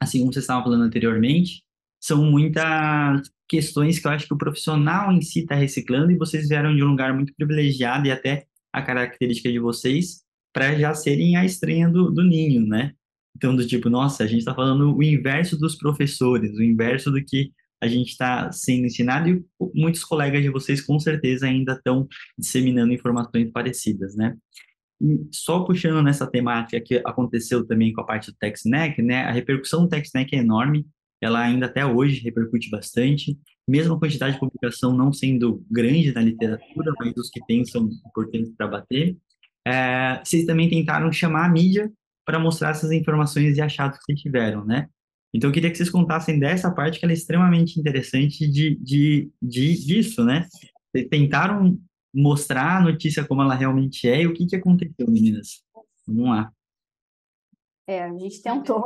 assim como vocês estavam falando anteriormente, são muitas questões que eu acho que o profissional em si está reciclando e vocês vieram de um lugar muito privilegiado e até a característica de vocês para já serem a estranha do, do ninho, né? Então, do tipo, nossa, a gente está falando o inverso dos professores, o inverso do que a gente está sendo ensinado e muitos colegas de vocês com certeza ainda estão disseminando informações parecidas, né? E só puxando nessa temática que aconteceu também com a parte do TechSnack, né? A repercussão do TechSnack é enorme, ela ainda até hoje repercute bastante, mesmo a quantidade de publicação não sendo grande na literatura, mas os que tem são importantes para bater. É, vocês também tentaram chamar a mídia para mostrar essas informações e achados que tiveram, né? Então, eu queria que vocês contassem dessa parte que ela é extremamente interessante de, de, de disso, né? Tentaram mostrar a notícia como ela realmente é e o que, que aconteceu, meninas? Vamos lá. É, a gente tentou.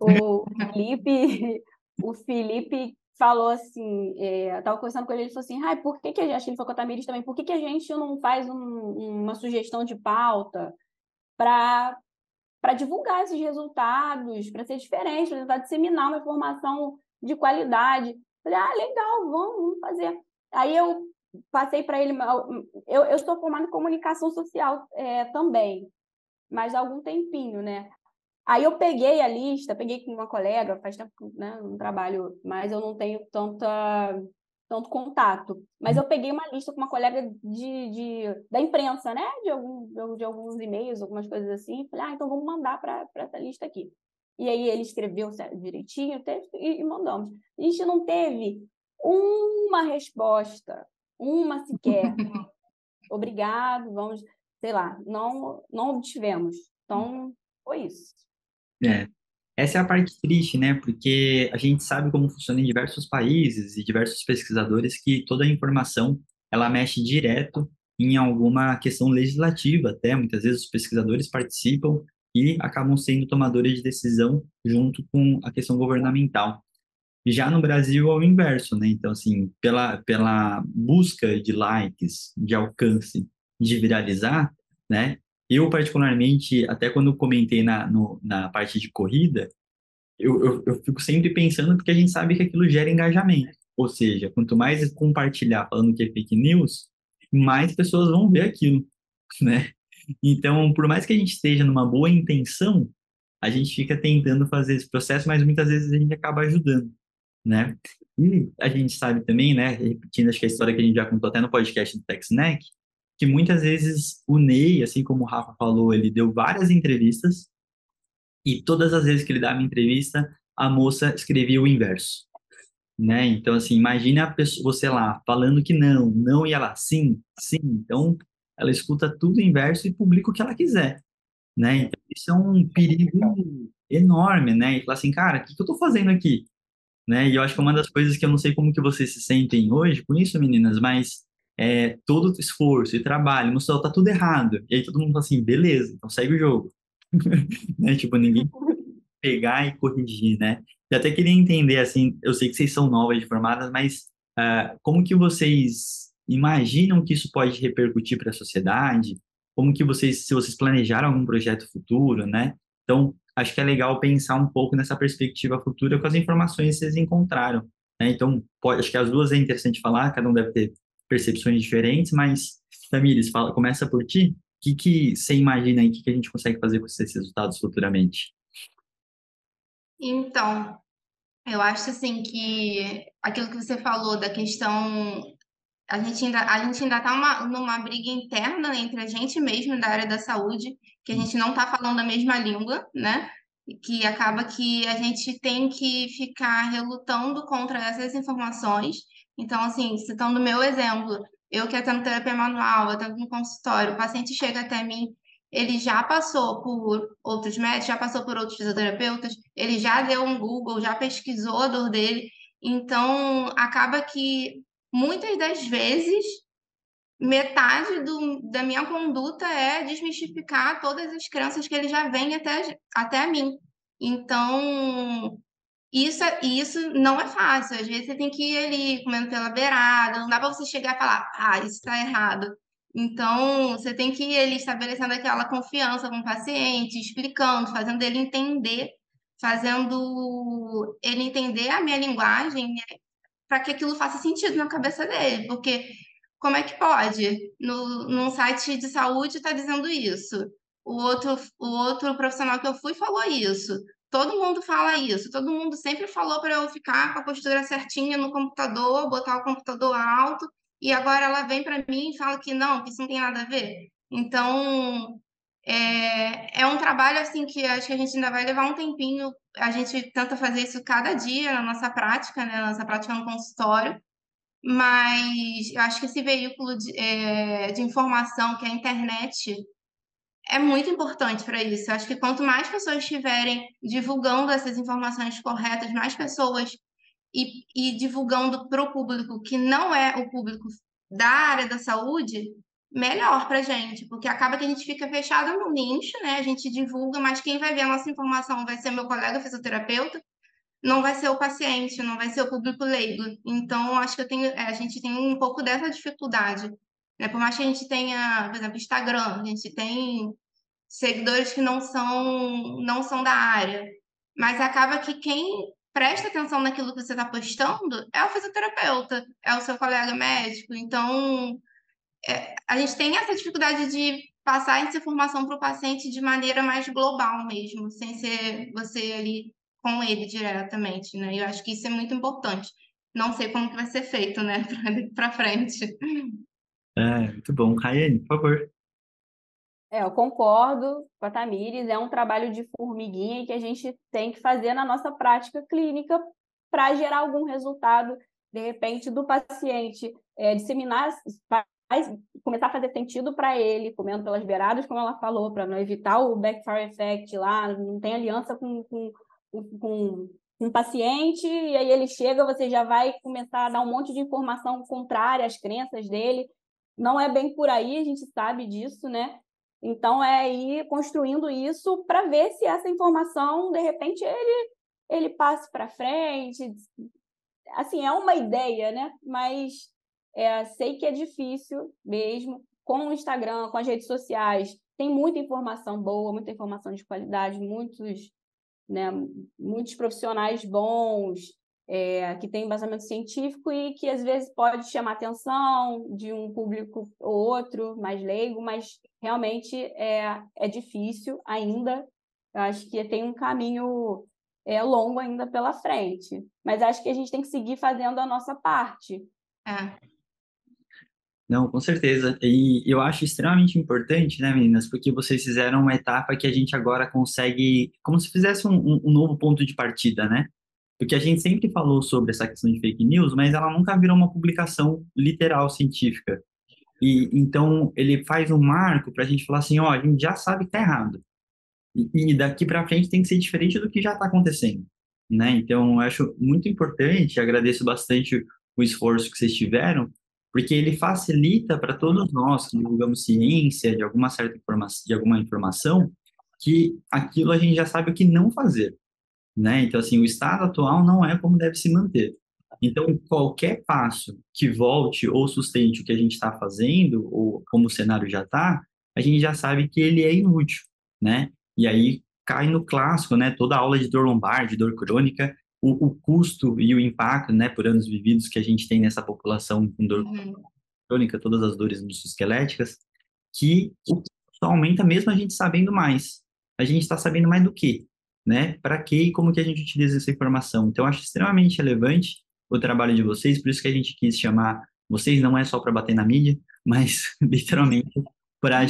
O Felipe, o Felipe falou assim, é, estava conversando com ele, ele falou assim, Ai, por que, que a gente, ele falou com a Tamires também, por que, que a gente não faz um, uma sugestão de pauta para para divulgar esses resultados, para ser diferente, para tentar disseminar uma informação de qualidade. Falei, ah, legal, vamos, vamos fazer. Aí eu passei para ele, eu, eu sou formada em comunicação social é, também, mas há algum tempinho, né? Aí eu peguei a lista, peguei com uma colega, faz tempo que né, não trabalho, mas eu não tenho tanta tanto contato. Mas uhum. eu peguei uma lista com uma colega de, de da imprensa, né? De, algum, de alguns e-mails, algumas coisas assim. Falei, ah, então vamos mandar para essa lista aqui. e aí ele escreveu direitinho o texto e, e mandamos. A gente não teve uma resposta, uma sequer. (laughs) Obrigado, vamos, sei lá, não, não obtivemos. Então, foi isso. É. Essa é a parte triste, né? Porque a gente sabe como funciona em diversos países e diversos pesquisadores que toda a informação ela mexe direto em alguma questão legislativa, até muitas vezes os pesquisadores participam e acabam sendo tomadores de decisão junto com a questão governamental. Já no Brasil é o inverso, né? Então, assim, pela, pela busca de likes, de alcance, de viralizar, né? Eu, particularmente, até quando comentei na, no, na parte de corrida, eu, eu, eu fico sempre pensando porque a gente sabe que aquilo gera engajamento. Ou seja, quanto mais compartilhar falando que é fake news, mais pessoas vão ver aquilo, (laughs) né? Então, por mais que a gente esteja numa boa intenção, a gente fica tentando fazer esse processo, mas muitas vezes a gente acaba ajudando, né? E a gente sabe também, né, repetindo acho que a história que a gente já contou até no podcast do TechSnack, que muitas vezes o Ney, assim como o Rafa falou, ele deu várias entrevistas e todas as vezes que ele dava entrevista, a moça escrevia o inverso, né? Então, assim, imagine a pessoa, você lá falando que não, não e ela sim, sim. Então, ela escuta tudo inverso e publica o que ela quiser, né? Então, isso é um perigo enorme, né? E falar assim, cara, o que, que eu tô fazendo aqui? Né? E eu acho que uma das coisas que eu não sei como que vocês se sentem hoje com isso, meninas, mas é, todo esforço e trabalho mostrou tá tudo errado. E aí todo mundo fala assim, beleza, então segue o jogo. (laughs) né? Tipo, ninguém (laughs) pegar e corrigir, né? E até queria entender, assim, eu sei que vocês são novas de formadas, mas uh, como que vocês imaginam que isso pode repercutir para a sociedade? Como que vocês, se vocês planejaram algum projeto futuro, né? Então, acho que é legal pensar um pouco nessa perspectiva futura com as informações que vocês encontraram. Né? Então, pode, acho que as duas é interessante falar, cada um deve ter percepções diferentes, mas, Tamires, fala, começa por ti. O que, que você imagina aí, o que, que a gente consegue fazer com esses resultados futuramente? Então, eu acho assim que aquilo que você falou da questão a gente ainda a gente ainda está numa briga interna entre a gente mesmo da área da saúde, que a gente não está falando a mesma língua, né? E que acaba que a gente tem que ficar relutando contra essas informações. Então, assim, citando o meu exemplo, eu que atendo terapia manual, atendo no consultório, o paciente chega até mim ele já passou por outros médicos, já passou por outros fisioterapeutas, ele já deu um Google, já pesquisou a dor dele. Então, acaba que muitas das vezes metade do, da minha conduta é desmistificar todas as crenças que ele já vem até, até mim. Então, isso, isso não é fácil. Às vezes você tem que ir ali comendo pela beirada, não dá para você chegar e falar, ah, isso está errado. Então, você tem que ir ali estabelecendo aquela confiança com o paciente, explicando, fazendo ele entender, fazendo ele entender a minha linguagem, né, para que aquilo faça sentido na cabeça dele. Porque como é que pode? No, num site de saúde está dizendo isso. O outro, o outro profissional que eu fui falou isso. Todo mundo fala isso. Todo mundo sempre falou para eu ficar com a postura certinha no computador, botar o computador alto e agora ela vem para mim e fala que não, que isso não tem nada a ver. Então, é, é um trabalho assim que acho que a gente ainda vai levar um tempinho. A gente tenta fazer isso cada dia na nossa prática, né? Na nossa prática no consultório. Mas eu acho que esse veículo de, é, de informação, que é a internet, é muito importante para isso. Eu acho que quanto mais pessoas estiverem divulgando essas informações corretas, mais pessoas e, e divulgando para o público que não é o público da área da saúde, melhor para a gente, porque acaba que a gente fica fechado no nicho, né? A gente divulga, mas quem vai ver a nossa informação vai ser meu colega fisioterapeuta, não vai ser o paciente, não vai ser o público leigo. Então, acho que eu tenho, é, a gente tem um pouco dessa dificuldade. Né? Por mais que a gente tenha, por exemplo, Instagram, a gente tem seguidores que não são, não são da área, mas acaba que quem presta atenção naquilo que você está postando é o fisioterapeuta, é o seu colega médico. Então, é, a gente tem essa dificuldade de passar essa informação para o paciente de maneira mais global mesmo, sem ser você ali com ele diretamente, né? Eu acho que isso é muito importante. Não sei como que vai ser feito, né, (laughs) para frente. É, muito bom. Raiane, por favor. É, eu concordo com a Tamires, é um trabalho de formiguinha que a gente tem que fazer na nossa prática clínica para gerar algum resultado, de repente, do paciente é, disseminar, faz, começar a fazer sentido para ele, comendo pelas beiradas, como ela falou, para não evitar o backfire effect lá, não tem aliança com, com, com, com um paciente, e aí ele chega, você já vai começar a dar um monte de informação contrária às crenças dele. Não é bem por aí, a gente sabe disso, né? Então é ir construindo isso para ver se essa informação, de repente, ele, ele passe para frente. Assim, é uma ideia, né? Mas é, sei que é difícil mesmo. Com o Instagram, com as redes sociais, tem muita informação boa, muita informação de qualidade, muitos, né, muitos profissionais bons, é, que tem embasamento científico e que às vezes pode chamar atenção de um público ou outro mais leigo, mas realmente é, é difícil ainda. Eu acho que tem um caminho é, longo ainda pela frente, mas acho que a gente tem que seguir fazendo a nossa parte. É. Não, com certeza. E eu acho extremamente importante, né, meninas, porque vocês fizeram uma etapa que a gente agora consegue, como se fizesse um, um novo ponto de partida, né? Porque a gente sempre falou sobre essa questão de fake news, mas ela nunca virou uma publicação literal científica. E então ele faz um marco para a gente falar assim, ó, a gente já sabe que tá errado. E, e daqui para frente tem que ser diferente do que já está acontecendo, né? Então eu acho muito importante, agradeço bastante o esforço que vocês tiveram, porque ele facilita para todos nós que divulgamos ciência de alguma certa informação, de alguma informação, que aquilo a gente já sabe o que não fazer né? Então, assim, o estado atual não é como deve se manter. Então, qualquer passo que volte ou sustente o que a gente está fazendo, ou como o cenário já está, a gente já sabe que ele é inútil, né? E aí cai no clássico, né? Toda aula de dor lombar, de dor crônica, o, o custo e o impacto, né, por anos vividos que a gente tem nessa população com dor uhum. crônica, todas as dores musculoesqueléticas, que o só aumenta mesmo a gente sabendo mais. A gente está sabendo mais do que? Né? Para que e como que a gente utiliza essa informação. Então, acho extremamente relevante o trabalho de vocês, por isso que a gente quis chamar vocês, não é só para bater na mídia, (laughs) mas literalmente para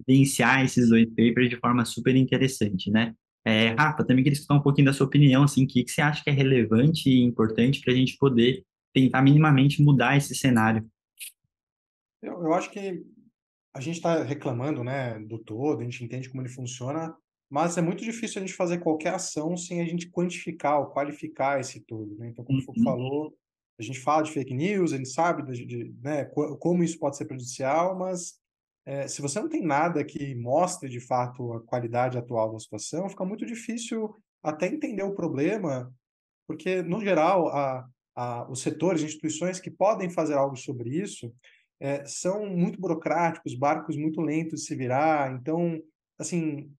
evidenciar esses dois papers de forma super interessante, né? É, Rafa, também queria escutar um pouquinho da sua opinião, assim, o que, que você acha que é relevante e importante para a gente poder tentar minimamente mudar esse cenário? Eu, eu acho que a gente está reclamando, né, do todo, a gente entende como ele funciona, mas é muito difícil a gente fazer qualquer ação sem a gente quantificar ou qualificar esse todo, né? Então, como o uhum. falou, a gente fala de fake news, a gente sabe de, de, né, como isso pode ser prejudicial, mas é, se você não tem nada que mostre de fato a qualidade atual da situação, fica muito difícil até entender o problema, porque, no geral, a, a, os setores, instituições que podem fazer algo sobre isso é, são muito burocráticos, barcos muito lentos de se virar, então, assim,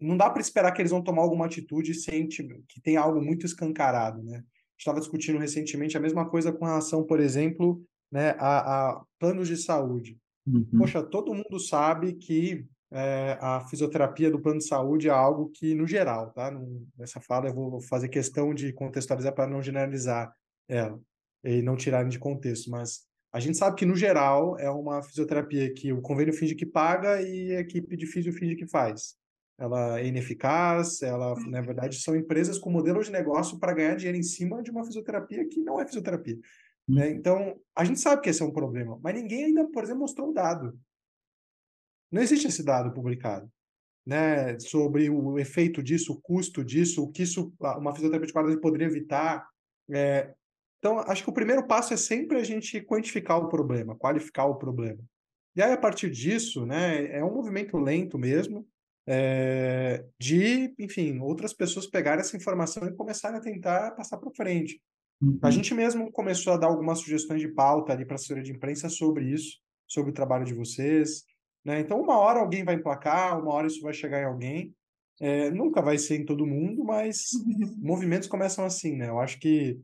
não dá para esperar que eles vão tomar alguma atitude sem que tem algo muito escancarado, né? Estava discutindo recentemente a mesma coisa com relação, por exemplo, né, a, a planos de saúde. Uhum. Poxa, todo mundo sabe que é, a fisioterapia do plano de saúde é algo que, no geral, tá? nessa fala eu vou fazer questão de contextualizar para não generalizar ela e não tirar de contexto, mas a gente sabe que, no geral, é uma fisioterapia que o convênio finge que paga e a equipe de fisio finge que faz ela é ineficaz, ela, na verdade, são empresas com modelos de negócio para ganhar dinheiro em cima de uma fisioterapia que não é fisioterapia. Né? Então, a gente sabe que esse é um problema, mas ninguém ainda, por exemplo, mostrou um dado. Não existe esse dado publicado. Né, sobre o efeito disso, o custo disso, o que isso, uma fisioterapia de qualidade poderia evitar. É, então, acho que o primeiro passo é sempre a gente quantificar o problema, qualificar o problema. E aí, a partir disso, né, é um movimento lento mesmo, é, de, enfim, outras pessoas pegarem essa informação e começarem a tentar passar para frente. Uhum. A gente mesmo começou a dar algumas sugestões de pauta ali para a assessoria de imprensa sobre isso, sobre o trabalho de vocês. Né? Então, uma hora alguém vai emplacar, uma hora isso vai chegar em alguém. É, nunca vai ser em todo mundo, mas uhum. movimentos começam assim, né? Eu acho que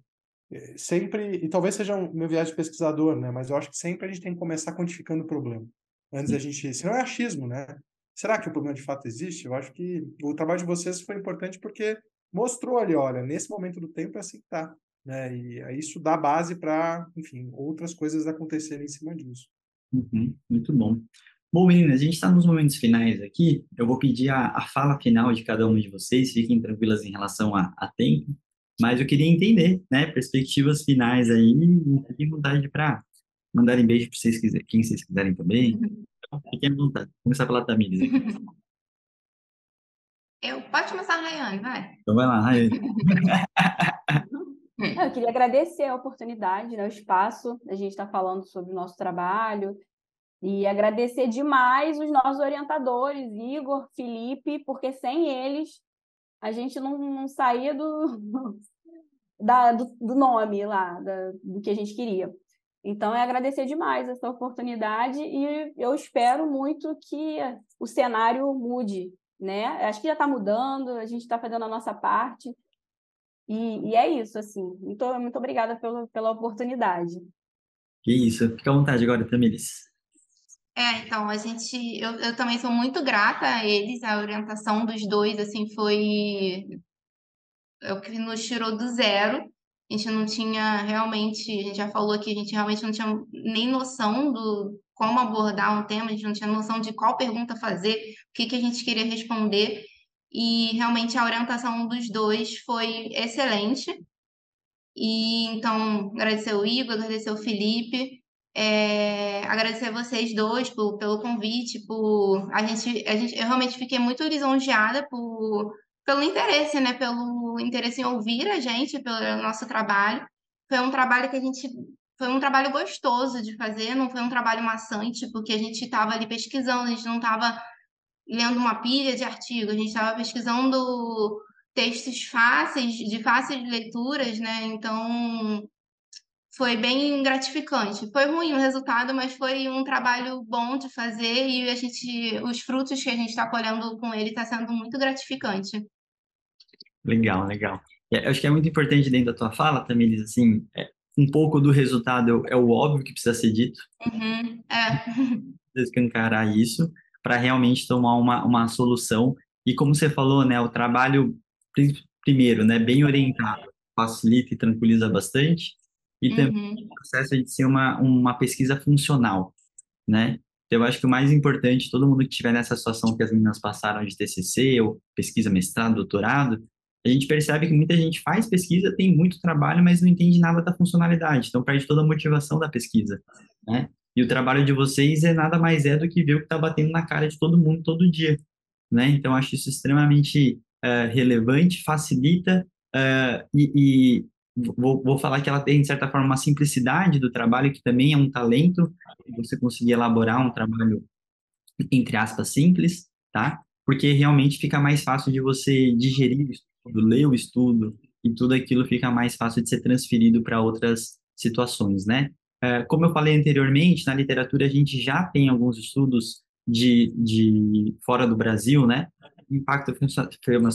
é, sempre, e talvez seja um meu viagem de pesquisador, né? Mas eu acho que sempre a gente tem que começar quantificando o problema. Antes a gente. Senão é achismo, né? Será que o problema de fato existe? Eu acho que o trabalho de vocês foi importante porque mostrou ali, olha, nesse momento do tempo é assim que tá. Né? E isso dá base para, enfim, outras coisas acontecerem em cima disso. Uhum, muito bom. Bom, meninas, a gente está nos momentos finais aqui. Eu vou pedir a, a, fala final de cada uma de vocês, fiquem tranquilas em relação a, a tempo. Mas eu queria entender, né, perspectivas finais aí, e vontade para mandarem beijo para vocês quiserem, quem vocês quiserem também. (laughs) Fiquem à vontade. Vou começar pela Tamires. (laughs) Eu, pode começar, Rayane, vai. Então vai lá, Rayane. (laughs) Eu queria agradecer a oportunidade, né, o espaço, a gente está falando sobre o nosso trabalho, e agradecer demais os nossos orientadores, Igor, Felipe, porque sem eles a gente não, não saía do, (laughs) da, do, do, nome lá, da, do que a gente queria. Então, é agradecer demais essa oportunidade e eu espero muito que o cenário mude, né? Acho que já está mudando, a gente está fazendo a nossa parte. E, e, é isso, assim. Muito, muito obrigada pela, pela oportunidade. Que isso. Fica à vontade agora, Tamiris. É, então, a gente, eu, eu também sou muito grata a eles, a orientação dos dois, assim, foi é o que nos tirou do zero. A gente não tinha realmente, a gente já falou aqui, a gente realmente não tinha nem noção do como abordar um tema, a gente não tinha noção de qual pergunta fazer, o que, que a gente queria responder, e realmente a orientação dos dois foi excelente. E então, agradecer o Igor, agradecer o Felipe, é, agradecer vocês dois por, pelo convite, por a gente, a gente, eu realmente fiquei muito lisonjeada por, pelo interesse, né? Pelo interesse em ouvir a gente, pelo nosso trabalho. Foi um trabalho que a gente foi um trabalho gostoso de fazer, não foi um trabalho maçante, porque a gente estava ali pesquisando, a gente não estava lendo uma pilha de artigos, a gente estava pesquisando textos fáceis, de fáceis leituras, né? Então, foi bem gratificante. Foi ruim o resultado, mas foi um trabalho bom de fazer e a gente, os frutos que a gente está colhendo com ele está sendo muito gratificante. Legal, legal. Eu acho que é muito importante dentro da tua fala, Tamiris, assim, é, um pouco do resultado é o óbvio que precisa ser dito. Uhum, é. (laughs) Escancarar isso para realmente tomar uma, uma solução. E como você falou, né, o trabalho, primeiro, né, bem orientado, facilita e tranquiliza bastante e uhum. também o processo de ser uma, uma pesquisa funcional, né? Então, eu acho que o mais importante, todo mundo que estiver nessa situação que as meninas passaram de TCC ou pesquisa, mestrado, doutorado, a gente percebe que muita gente faz pesquisa, tem muito trabalho, mas não entende nada da funcionalidade, então perde toda a motivação da pesquisa, né? E o trabalho de vocês é nada mais é do que ver o que está batendo na cara de todo mundo todo dia, né? Então, acho isso extremamente uh, relevante, facilita uh, e, e vou, vou falar que ela tem, de certa forma, uma simplicidade do trabalho, que também é um talento, você conseguir elaborar um trabalho, entre aspas, simples, tá? Porque realmente fica mais fácil de você digerir o estudo, ler o estudo, e tudo aquilo fica mais fácil de ser transferido para outras situações, né? É, como eu falei anteriormente, na literatura a gente já tem alguns estudos de, de fora do Brasil, né? impacto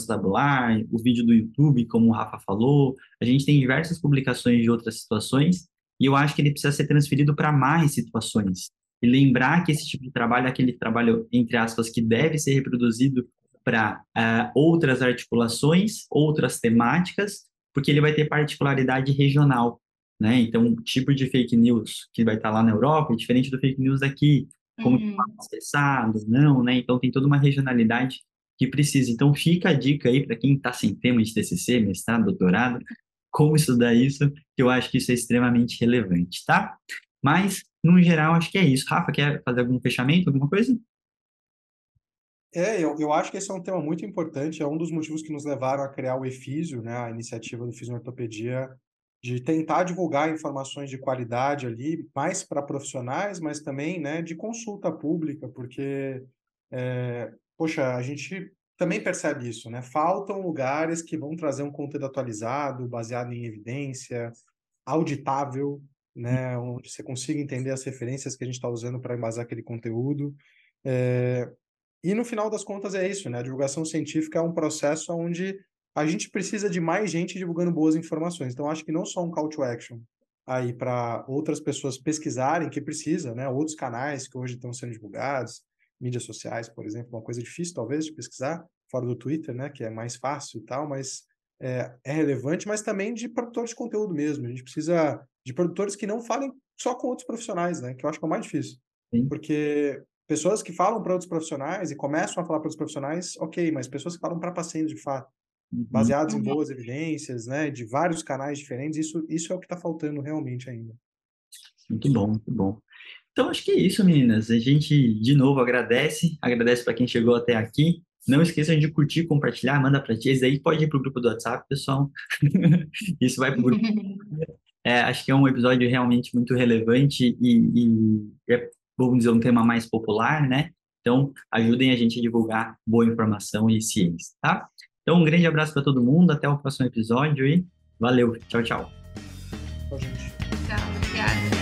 tabular, o vídeo do YouTube, como o Rafa falou. A gente tem diversas publicações de outras situações e eu acho que ele precisa ser transferido para mais situações. E lembrar que esse tipo de trabalho é aquele trabalho, entre aspas, que deve ser reproduzido para uh, eh, outras articulações, outras temáticas, porque ele vai ter particularidade regional. Né? Então, o tipo de fake news que vai estar lá na Europa é diferente do fake news aqui, como uhum. acessado, não, né? Então, tem toda uma regionalidade que precisa. Então, fica a dica aí para quem está sem tema de TCC, mestrado, doutorado, como estudar isso, que eu acho que isso é extremamente relevante, tá? Mas, no geral, acho que é isso. Rafa, quer fazer algum fechamento, alguma coisa? É, eu, eu acho que esse é um tema muito importante, é um dos motivos que nos levaram a criar o EFISIO, né, a iniciativa do Fisioortopedia, de tentar divulgar informações de qualidade ali, mais para profissionais, mas também né, de consulta pública, porque é, poxa, a gente também percebe isso, né? Faltam lugares que vão trazer um conteúdo atualizado, baseado em evidência, auditável, né? Onde você consiga entender as referências que a gente está usando para embasar aquele conteúdo. É... E no final das contas é isso, né? A divulgação científica é um processo onde a gente precisa de mais gente divulgando boas informações. Então, acho que não só um call to action aí para outras pessoas pesquisarem, que precisa, né? Outros canais que hoje estão sendo divulgados, mídias sociais, por exemplo, uma coisa difícil talvez de pesquisar, fora do Twitter, né, que é mais fácil e tal, mas é, é, relevante, mas também de produtores de conteúdo mesmo. A gente precisa de produtores que não falem só com outros profissionais, né, que eu acho que é o mais difícil. Sim. Porque pessoas que falam para outros profissionais e começam a falar para outros profissionais, ok, mas pessoas que falam para pacientes de fato, uhum. baseados uhum. em boas evidências, né, de vários canais diferentes, isso, isso é o que está faltando realmente ainda. Muito bom, muito bom. Então, acho que é isso, meninas. A gente, de novo, agradece. Agradece para quem chegou até aqui. Não esqueçam de curtir, compartilhar, manda para tia. Aí pode ir para o grupo do WhatsApp, pessoal. (laughs) isso vai para o grupo. É, acho que é um episódio realmente muito relevante e, e é, vamos dizer, um tema mais popular, né? Então, ajudem a gente a divulgar boa informação e ciência, tá? Então, um grande abraço para todo mundo. Até o próximo episódio e valeu. Tchau, tchau. Tchau, gente. Tchau, obrigada.